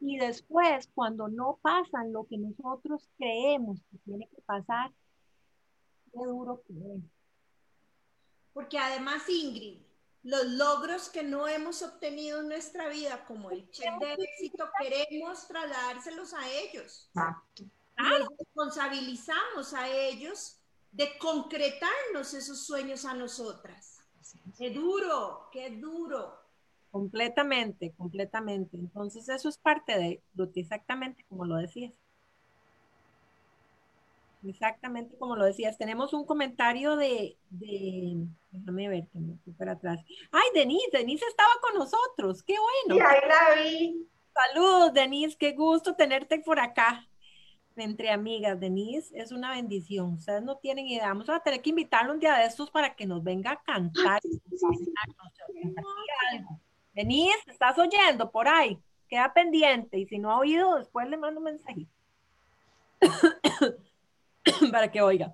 A: Y después, cuando no pasan lo que nosotros creemos que tiene que pasar, qué duro que es.
B: Porque además, Ingrid, los logros que no hemos obtenido en nuestra vida, como el check de éxito, queremos trasladárselos a ellos. Exacto. Nos responsabilizamos a ellos de concretarnos esos sueños a nosotras. Qué duro, qué duro.
A: Completamente, completamente. Entonces eso es parte de exactamente como lo decías. Exactamente como lo decías. Tenemos un comentario de, de déjame ver que me fui para atrás. Ay, Denise, Denise estaba con nosotros. Qué bueno.
C: Sí, ahí la vi.
A: Saludos, Denise, qué gusto tenerte por acá. Entre amigas, Denise, es una bendición. Ustedes no tienen idea. Vamos a tener que invitarlo un día de estos para que nos venga a cantar. algo. Denise, ¿estás oyendo por ahí? Queda pendiente y si no ha oído, después le mando un mensajito. para que oiga.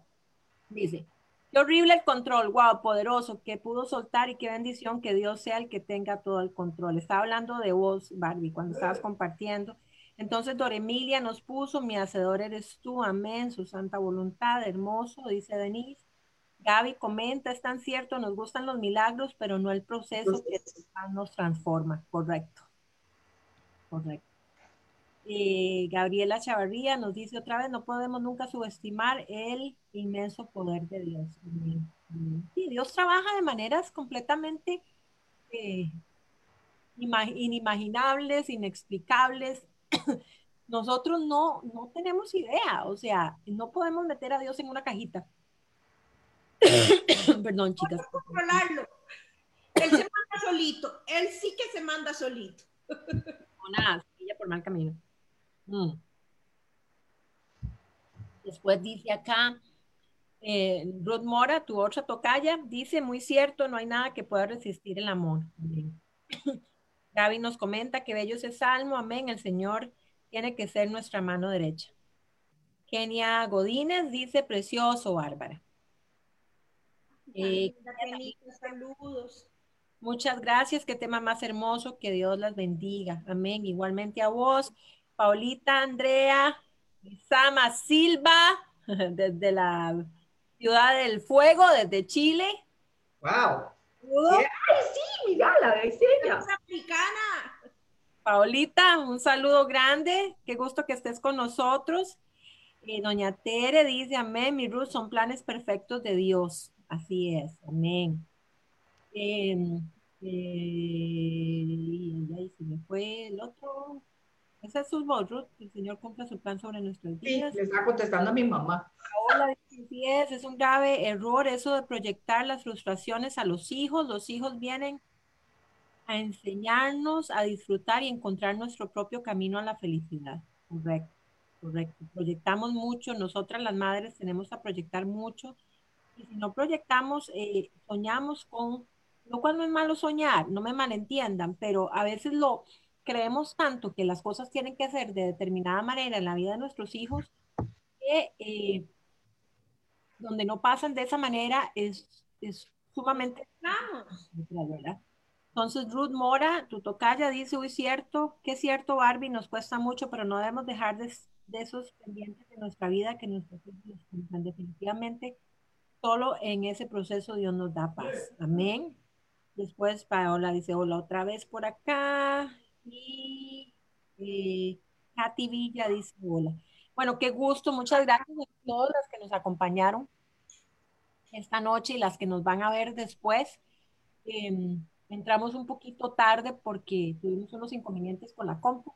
A: Dice, qué horrible el control, wow, poderoso, que pudo soltar y qué bendición que Dios sea el que tenga todo el control. Estaba hablando de vos, Barbie, cuando estabas compartiendo. Entonces, Doremilia nos puso, mi hacedor eres tú, amén, su santa voluntad, hermoso, dice Denise. Gaby comenta, es tan cierto, nos gustan los milagros, pero no el proceso que nos transforma. Correcto. Correcto. Eh, Gabriela Chavarría nos dice otra vez, no podemos nunca subestimar el inmenso poder de Dios. Sí, Dios trabaja de maneras completamente eh, inimaginables, inexplicables. Nosotros no, no tenemos idea, o sea, no podemos meter a Dios en una cajita. Perdón, chicas.
B: controlarlo. Él se manda solito, él sí que se manda solito.
A: nada, ella por mal camino. Mm. Después dice acá, eh, Ruth Mora, tu otra tocaya, dice, muy cierto, no hay nada que pueda resistir el amor. Gaby nos comenta que bello ese salmo, amén, el Señor tiene que ser nuestra mano derecha. Kenia Godínez dice, precioso, Bárbara. Eh,
B: saludos.
A: Muchas gracias, qué tema más hermoso, que Dios las bendiga. Amén. Igualmente a vos. Paulita, Andrea, Sama Silva, desde la Ciudad del Fuego, desde Chile.
C: ¡Wow! ¡Ay, sí! Mira, la vecina.
B: africana.
A: Paulita, un saludo grande. Qué gusto que estés con nosotros. Eh, doña Tere dice, amén, mi Ruth, son planes perfectos de Dios. Así es, amén. Eh, eh, ahí se me fue el otro. Esa es su voz, Ruth. El Señor cumple su plan sobre nuestros días.
C: Sí, le está contestando a mi mamá.
A: Hola, es, es un grave error eso de proyectar las frustraciones a los hijos. Los hijos vienen a enseñarnos a disfrutar y encontrar nuestro propio camino a la felicidad. Correcto, correcto. Proyectamos mucho, nosotras las madres tenemos a proyectar mucho. Y si no proyectamos, eh, soñamos con, lo cual no es malo soñar, no me malentiendan, pero a veces lo, creemos tanto que las cosas tienen que ser de determinada manera en la vida de nuestros hijos que eh, donde no pasan de esa manera es, es sumamente ¿verdad? Entonces, Ruth Mora, tu tocaya, dice, uy, cierto, que es cierto, Barbie, nos cuesta mucho, pero no debemos dejar de, esos pendientes de nuestra vida que nuestros hijos Definitivamente, solo en ese proceso Dios nos da paz. Amén. Después Paola dice, hola otra vez por acá. Y eh, Katy Villa dice hola. Bueno, qué gusto, muchas gracias a todas las que nos acompañaron esta noche y las que nos van a ver después. Em, entramos un poquito tarde porque tuvimos unos inconvenientes con la compu,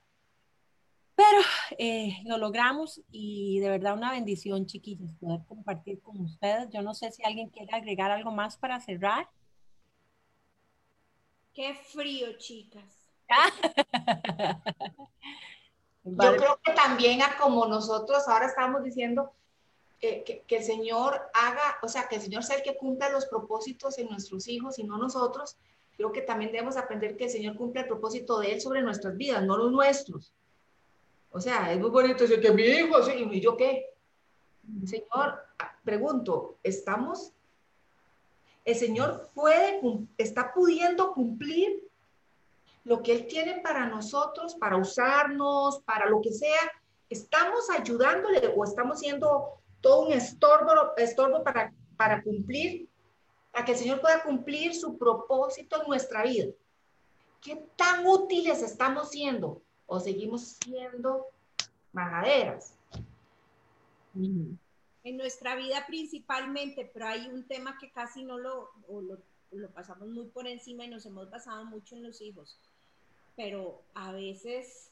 A: pero eh, lo logramos y de verdad una bendición, chiquillos, poder compartir con ustedes. Yo no sé si alguien quiere agregar algo más para cerrar.
B: Qué frío, chicas.
C: Yo creo que también a como nosotros ahora estamos diciendo, eh, que, que, el Señor haga, o sea, que el Señor sea el que cumpla los propósitos en nuestros hijos y no nosotros, creo que también debemos aprender que el Señor cumple el propósito de Él sobre nuestras vidas, no los nuestros. O sea, es muy bonito decir que mi hijo, sí, ¿y yo qué? Señor, pregunto, ¿estamos? ¿El Señor puede, está pudiendo cumplir lo que Él tiene para nosotros, para usarnos, para lo que sea, estamos ayudándole o estamos siendo todo un estorbo, para, para cumplir, para que el Señor pueda cumplir su propósito en nuestra vida. ¿Qué tan útiles estamos siendo? ¿O seguimos siendo majaderas?
B: En nuestra vida principalmente, pero hay un tema que casi no lo, lo, lo pasamos muy por encima y nos hemos basado mucho en los hijos pero a veces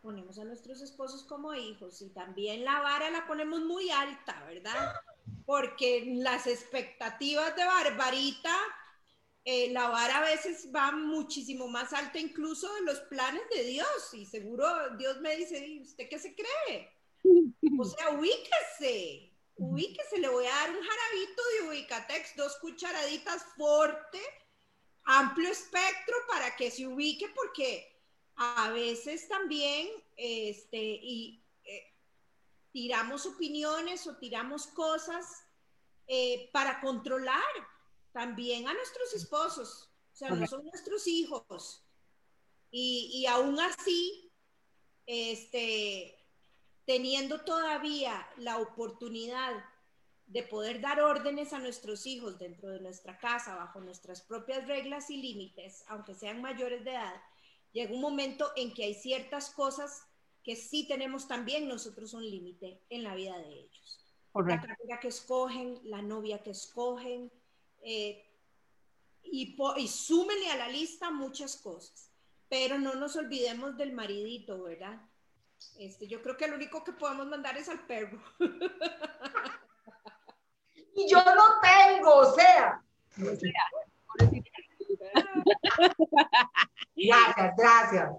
B: ponemos a nuestros esposos como hijos y también la vara la ponemos muy alta, ¿verdad? Porque las expectativas de Barbarita, eh, la vara a veces va muchísimo más alta incluso de los planes de Dios y seguro Dios me dice, ¿usted qué se cree? O sea, ubíquese, ubíquese, le voy a dar un jarabito de ubicatex, dos cucharaditas fuerte amplio espectro para que se ubique porque a veces también, este, y eh, tiramos opiniones o tiramos cosas eh, para controlar también a nuestros esposos, o sea, no son nuestros hijos. Y, y aún así, este, teniendo todavía la oportunidad de poder dar órdenes a nuestros hijos dentro de nuestra casa, bajo nuestras propias reglas y límites, aunque sean mayores de edad, llega un momento en que hay ciertas cosas que sí tenemos también nosotros un límite en la vida de ellos. La carrera que escogen, la novia que escogen, eh, y, y súmele a la lista muchas cosas. Pero no nos olvidemos del maridito, ¿verdad? Este, yo creo que lo único que podemos mandar es al perro.
C: y yo no tengo, o sea. Gracias, gracias.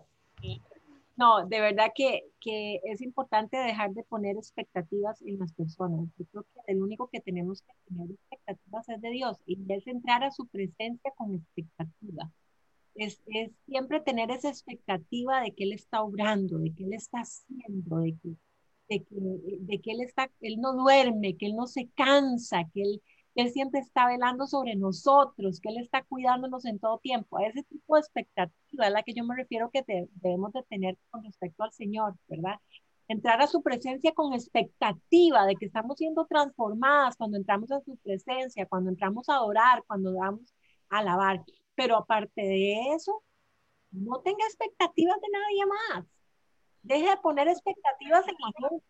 A: No, de verdad que, que, es importante dejar de poner expectativas en las personas. Yo creo que el único que tenemos que tener expectativas es de Dios y es entrar a su presencia con expectativa. Es, es, siempre tener esa expectativa de que Él está obrando, de que Él está haciendo, de que, de que, de que Él, está, él no duerme, que Él no se cansa, que Él, él siempre está velando sobre nosotros, que Él está cuidándonos en todo tiempo. Ese tipo de expectativa es la que yo me refiero que debemos de tener con respecto al Señor, ¿verdad? Entrar a su presencia con expectativa de que estamos siendo transformadas cuando entramos a su presencia, cuando entramos a adorar, cuando vamos a alabar. Pero aparte de eso, no tenga expectativas de nadie más. Deje de poner expectativas en la gente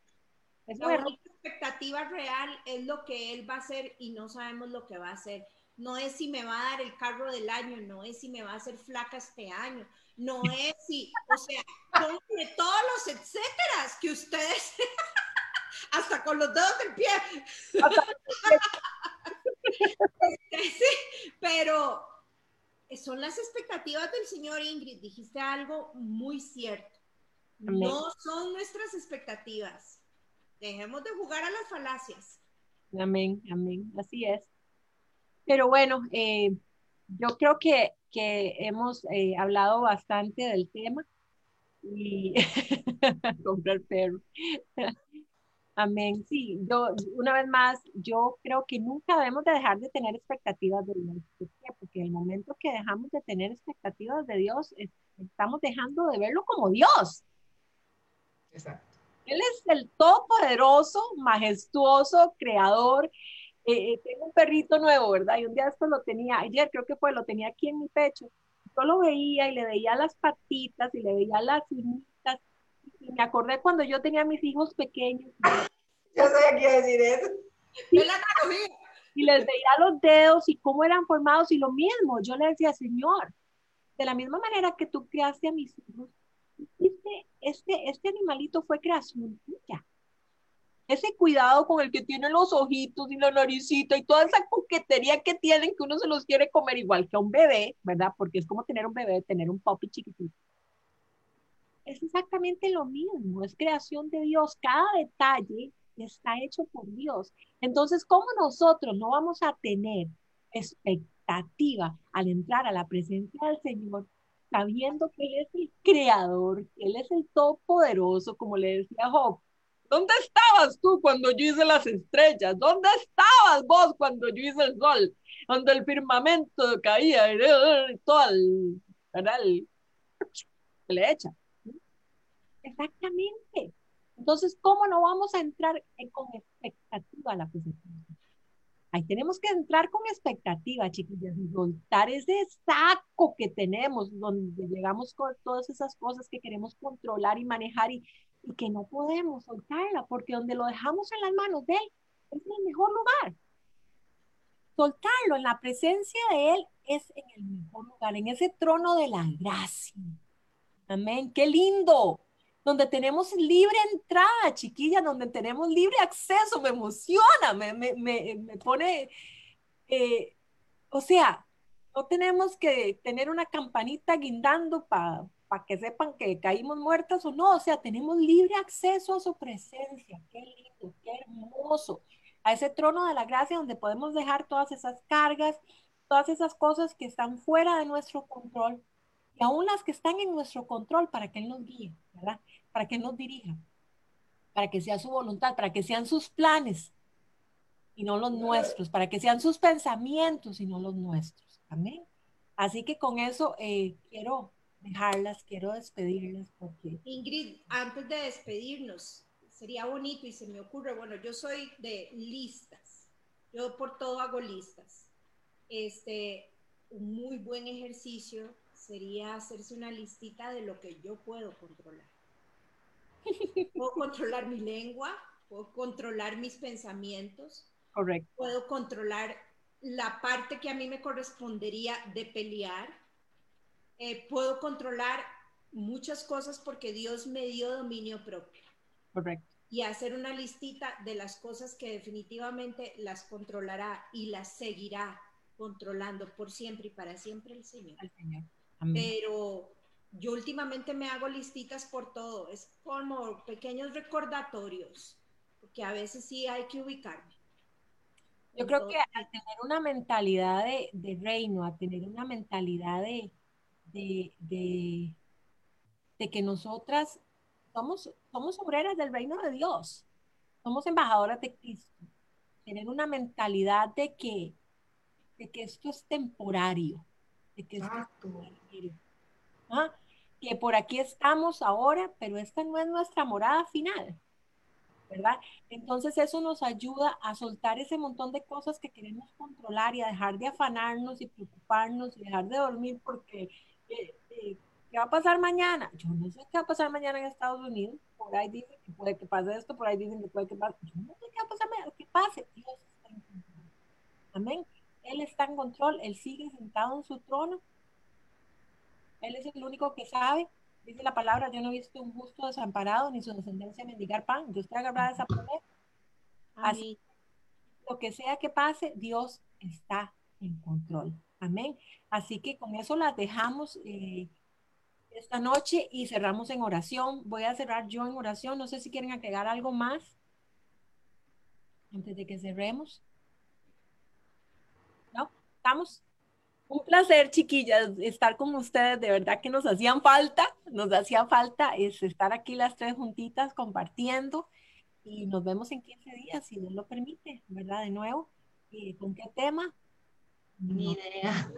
B: es la única expectativa real es lo que él va a hacer y no sabemos lo que va a hacer. No es si me va a dar el carro del año, no es si me va a hacer flaca este año, no es si, o sea, de todos los etcéteras que ustedes, hasta con los dedos del pie. Este, sí, pero son las expectativas del señor Ingrid. Dijiste algo muy cierto. No son nuestras expectativas Dejemos de jugar a las falacias.
A: Amén, amén, así es. Pero bueno, eh, yo creo que, que hemos eh, hablado bastante del tema y comprar perro. Amén. Sí, yo una vez más, yo creo que nunca debemos de dejar de tener expectativas de Dios. Porque el momento que dejamos de tener expectativas de Dios, estamos dejando de verlo como Dios. Exacto. Él es el todopoderoso, majestuoso, creador. Eh, eh, tengo un perrito nuevo, ¿verdad? Y un día esto lo tenía, ayer creo que fue, lo tenía aquí en mi pecho. Yo lo veía y le veía las patitas y le veía las uñitas. Y me acordé cuando yo tenía mis hijos pequeños.
C: Yo soy aquí a decir eso. Y,
A: y les veía los dedos y cómo eran formados y lo mismo. Yo le decía, Señor, de la misma manera que tú criaste a mis hijos, este, este, este animalito fue creación tuya. Ese cuidado con el que tiene los ojitos y la naricita y toda esa coquetería que tienen que uno se los quiere comer igual que a un bebé, ¿verdad? Porque es como tener un bebé, tener un puppy chiquitito. Es exactamente lo mismo, es creación de Dios. Cada detalle está hecho por Dios. Entonces, ¿cómo nosotros no vamos a tener expectativa al entrar a la presencia del Señor sabiendo que Él es el creador, que Él es el todopoderoso, como le decía Job. ¿Dónde estabas tú cuando yo hice las estrellas? ¿Dónde estabas vos cuando yo hice el sol? Cuando el firmamento caía y todo el, el, le echa. Exactamente. Entonces, ¿cómo no vamos a entrar con expectativa a la presencia? Ahí tenemos que entrar con expectativa, chiquillas, y soltar ese saco que tenemos, donde llegamos con todas esas cosas que queremos controlar y manejar y, que no podemos soltarla, porque donde lo dejamos en las manos de Él es el mejor lugar. Soltarlo en la presencia de Él es en el mejor lugar, en ese trono de la gracia. Amén. Qué lindo donde tenemos libre entrada, chiquilla, donde tenemos libre acceso, me emociona, me, me, me, pone, eh, o sea, no tenemos que tener una campanita guindando para que sepan que caímos muertas o no, o sea, tenemos libre acceso a su presencia, qué lindo, qué hermoso, a ese trono de la gracia donde podemos dejar todas esas cargas, todas esas cosas que están fuera de nuestro control y aún las que están en nuestro control para que Él nos guíe, ¿verdad? Para que Él nos dirija. para que sea su voluntad, para que sean sus planes y no los nuestros, para que sean sus pensamientos y no los nuestros. Amén. Así que con eso eh, quiero dejarlas, quiero despedirlas porque...
B: Ingrid, antes de despedirnos, sería bonito y se me ocurre, bueno, yo soy de listas, yo por todo hago listas. Este, un muy buen ejercicio sería hacerse una listita de lo que yo puedo controlar. Puedo controlar mi lengua, puedo controlar mis pensamientos,
A: Correcto.
B: puedo controlar la parte que a mí me correspondería de pelear, eh, puedo controlar muchas cosas porque Dios me dio dominio propio.
A: Correcto.
B: Y hacer una listita de las cosas que definitivamente las controlará y las seguirá controlando por siempre y para siempre el Señor.
A: El Señor.
B: Pero yo últimamente me hago listitas por todo, es como pequeños recordatorios, porque a veces sí hay que ubicarme.
A: Yo creo que al tener una mentalidad de, reino, a tener una mentalidad de, de, que nosotras somos, somos obreras del reino de Dios, somos embajadoras de Cristo, tener una mentalidad de que, de que esto es temporario, de que. ¿Ah? por aquí estamos ahora, pero esta no es nuestra morada final. ¿verdad? Entonces eso nos ayuda a soltar ese montón de cosas que queremos controlar y a dejar de afanarnos y preocuparnos y dejar de dormir porque eh, eh, ¿qué va a pasar mañana? Yo no sé qué va a pasar mañana en Estados Unidos. Por ahí dicen que puede que pase esto, por ahí dicen que puede que pase. Yo no sé qué va a pasar mañana, que pase. Dios está en. Amén. Él está en control, Él sigue sentado en su trono. Él es el único que sabe dice la palabra, yo no he visto un justo desamparado ni su descendencia mendigar pan. Dios te haga esa promesa. Así, lo que sea que pase, Dios está en control. Amén. Así que con eso las dejamos eh, esta noche y cerramos en oración. Voy a cerrar yo en oración. No sé si quieren agregar algo más antes de que cerremos. ¿No? ¿Estamos? Un placer, chiquillas, estar con ustedes. De verdad que nos hacían falta, nos hacía falta es estar aquí las tres juntitas compartiendo y nos vemos en 15 días, si Dios lo permite, ¿verdad? De nuevo. ¿Y ¿Con qué tema?
C: Ni idea.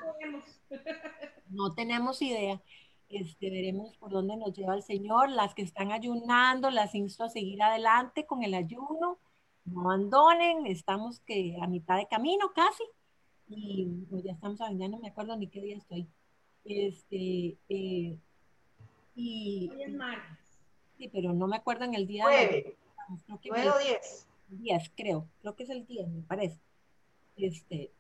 A: No tenemos idea. Este, veremos por dónde nos lleva el Señor. Las que están ayunando, las insto a seguir adelante con el ayuno. No abandonen, estamos que a mitad de camino casi y pues ya estamos ya no me acuerdo ni qué día estoy. Este, eh, y,
B: Hoy es martes.
A: Sí, pero no me acuerdo en el día.
C: Nueve. Nueve o diez.
A: Diez, creo. Creo que es el día, me parece. Este,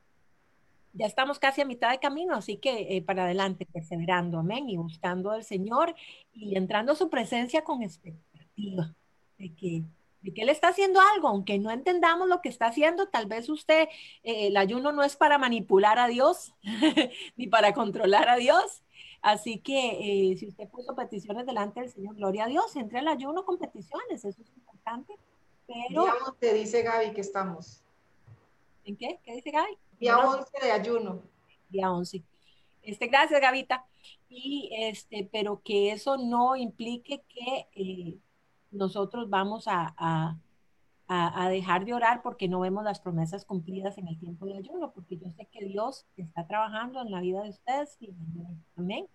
A: ya estamos casi a mitad de camino, así que eh, para adelante, perseverando, amén, y buscando al Señor y entrando a su presencia con expectativa de que de que Él está haciendo algo, aunque no entendamos lo que está haciendo, tal vez usted, eh, el ayuno no es para manipular a Dios, ni para controlar a Dios. Así que eh, si usted puso peticiones delante del Señor, gloria a Dios, entre el ayuno con peticiones, eso es importante. Pero...
C: Día 11 dice Gaby que estamos.
A: ¿En qué? ¿Qué dice Gaby?
C: Día 11 de ayuno.
A: Día 11. Este, gracias, Gavita. Y este, pero que eso no implique que eh, nosotros vamos a, dejar de orar porque no vemos las promesas cumplidas en el tiempo de ayuno, porque yo sé que Dios está trabajando en la vida de ustedes y amén,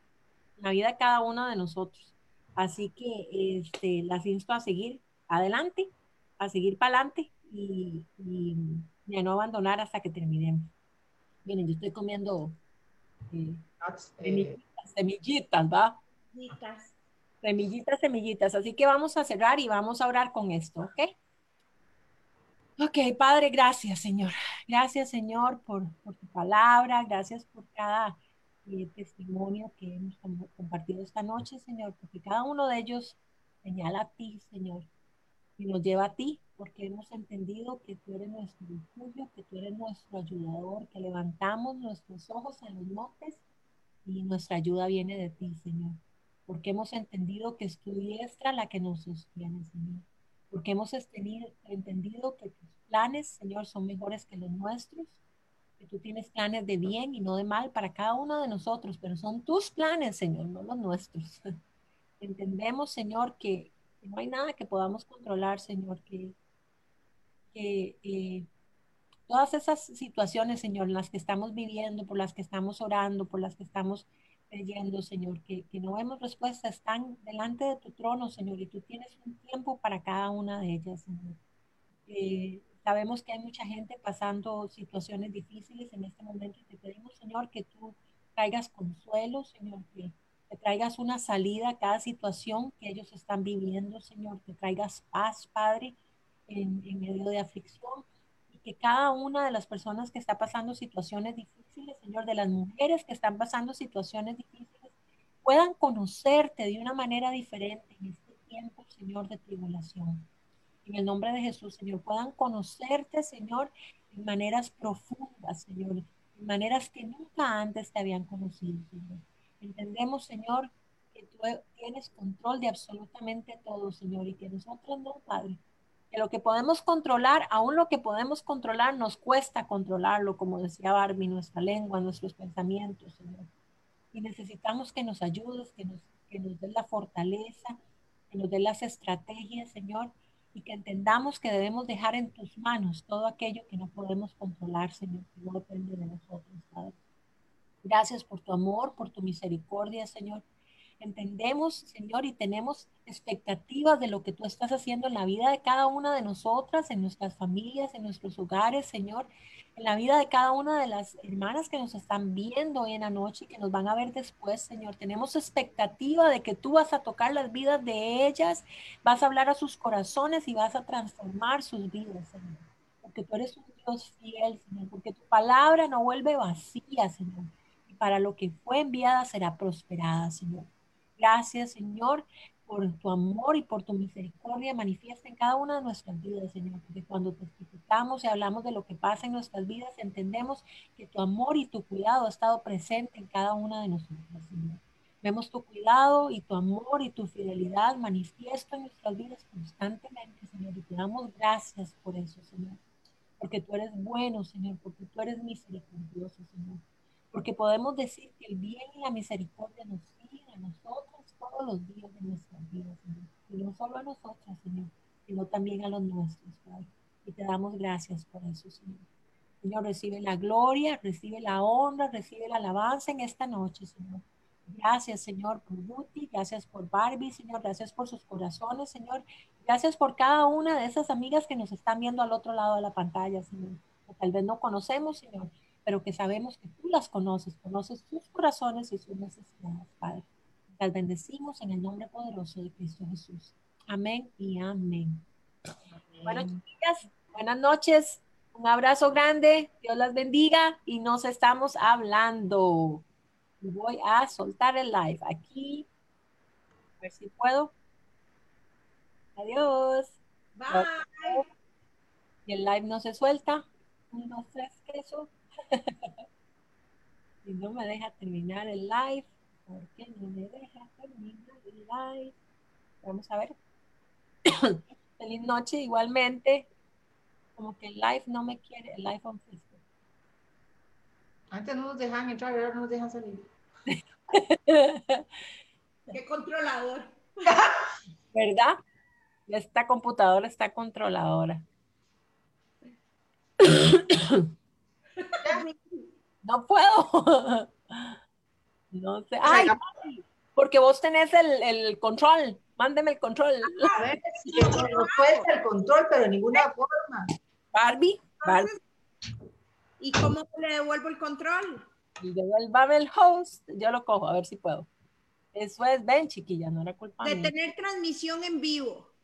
A: en la vida de cada uno de nosotros. Así que este, las insto a seguir adelante, a seguir para adelante y, a no abandonar hasta que terminemos. Miren, yo estoy comiendo eh, eh. semillitas, ¿va? Semillitas. Semillitas, semillitas. Así que vamos a cerrar y vamos a orar con esto, ¿ok? Ok, Padre, gracias, Señor. Gracias, Señor, por, tu palabra. Gracias por cada eh, testimonio que hemos compartido esta noche, Señor, porque cada uno de ellos señala a ti, Señor, y nos lleva a ti, porque hemos entendido que tú eres nuestro refugio, que tú eres nuestro ayudador, que levantamos nuestros ojos en los montes y nuestra ayuda viene de ti, Señor porque hemos entendido que es tu diestra la que nos sostiene, Señor. Porque hemos entendido que tus planes, Señor, son mejores que los nuestros, que tú tienes planes de bien y no de mal para cada uno de nosotros, pero son tus planes, Señor, no los nuestros. Entendemos, Señor, que, no hay nada que podamos controlar, Señor, que, eh, todas esas situaciones, Señor, en las que estamos viviendo, por las que estamos orando, por las que estamos creyendo, Señor, que, no vemos respuesta, están delante de tu trono, Señor, y tú tienes un tiempo para cada una de ellas, Señor. Eh, sabemos que hay mucha gente pasando situaciones difíciles en este momento y te pedimos, Señor, que tú traigas consuelo, Señor, que que traigas una salida a cada situación que ellos están viviendo, Señor, que traigas paz, Padre, en, medio de aflicción que cada una de las personas que está pasando situaciones difíciles, Señor, de las mujeres que están pasando situaciones difíciles, puedan conocerte de una manera diferente en este tiempo, Señor, de tribulación. En el nombre de Jesús, Señor, puedan conocerte, Señor, en maneras profundas, Señor, en maneras que nunca antes te habían conocido, Señor. Entendemos, Señor, que tú tienes control de absolutamente todo, Señor, y que nosotros no, Padre. Que lo que podemos controlar, aún lo que podemos controlar, nos cuesta controlarlo, como decía Barbie, nuestra lengua, nuestros pensamientos, Señor. Y necesitamos que nos ayudes, que nos, que nos des la fortaleza, que nos des las estrategias, Señor, y que entendamos que debemos dejar en tus manos todo aquello que no podemos controlar, Señor, que no depende de nosotros, Padre. Gracias por tu amor, por tu misericordia, Señor. Entendemos, Señor, y tenemos expectativas de lo que tú estás haciendo en la vida de cada una de nosotras, en nuestras familias, en nuestros hogares, Señor, en la vida de cada una de las hermanas que nos están viendo hoy en la noche y que nos van a ver después, Señor. Tenemos expectativa de que tú vas a tocar las vidas de ellas, vas a hablar a sus corazones y vas a transformar sus vidas, Señor. Porque tú eres un Dios fiel, Señor, porque tu palabra no vuelve vacía, Señor para lo que fue enviada será prosperada, Señor. Gracias, Señor, por tu amor y por tu misericordia manifiesta en cada una de nuestras vidas, Señor. Porque cuando testificamos y hablamos de lo que pasa en nuestras vidas, entendemos que tu amor y tu cuidado ha estado presente en cada una de nosotras, Señor. Vemos tu cuidado y tu amor y tu fidelidad manifiesto en nuestras vidas constantemente, Señor. Y te damos gracias por eso, Señor. Porque tú eres bueno, Señor. Porque tú eres misericordioso, Señor porque podemos decir que el bien y la misericordia nos siguen a nosotros todos los días de nuestra vida, Señor. Y no solo a nosotros, Señor, sino también a los nuestros, Padre. Y te damos gracias por eso, Señor. Señor, recibe la gloria, recibe la honra, recibe la alabanza en esta noche, Señor. Gracias, Señor, por Ruti, gracias por Barbie, Señor, gracias por sus corazones, Señor. Gracias por cada una de esas amigas que nos están viendo al otro lado de la pantalla, Señor. Que tal vez no conocemos, Señor, pero que sabemos que tú las conoces, conoces sus corazones y sus necesidades, Padre. Las bendecimos en el nombre poderoso de Cristo Jesús. Amén y amén. Bueno, chicas, buenas noches. Un abrazo grande. Dios las bendiga y nos estamos hablando. Voy a soltar el live aquí. A ver si puedo. Adiós.
B: Bye.
A: Y el live no se suelta. Un, dos, tres, queso. y no me deja terminar el live. ¿Por qué no me deja terminar el live? Vamos a ver. Feliz noche igualmente. Como que el live no me quiere, el live on Facebook.
C: Antes no nos dejan entrar, ahora no nos dejan salir.
B: Qué controlador.
A: ¿Verdad? Esta computadora está controladora. No puedo. No sé. Ay, porque vos tenés el, el control. Mándeme el control.
C: A ver, si yo no el control, pero de ninguna forma.
A: Barbie, Barbie.
B: ¿Y cómo le devuelvo el control?
A: Y devuélvame el host. Yo lo cojo, a ver si puedo. Eso es, ven, chiquilla, no era culpa
B: De tener transmisión en vivo.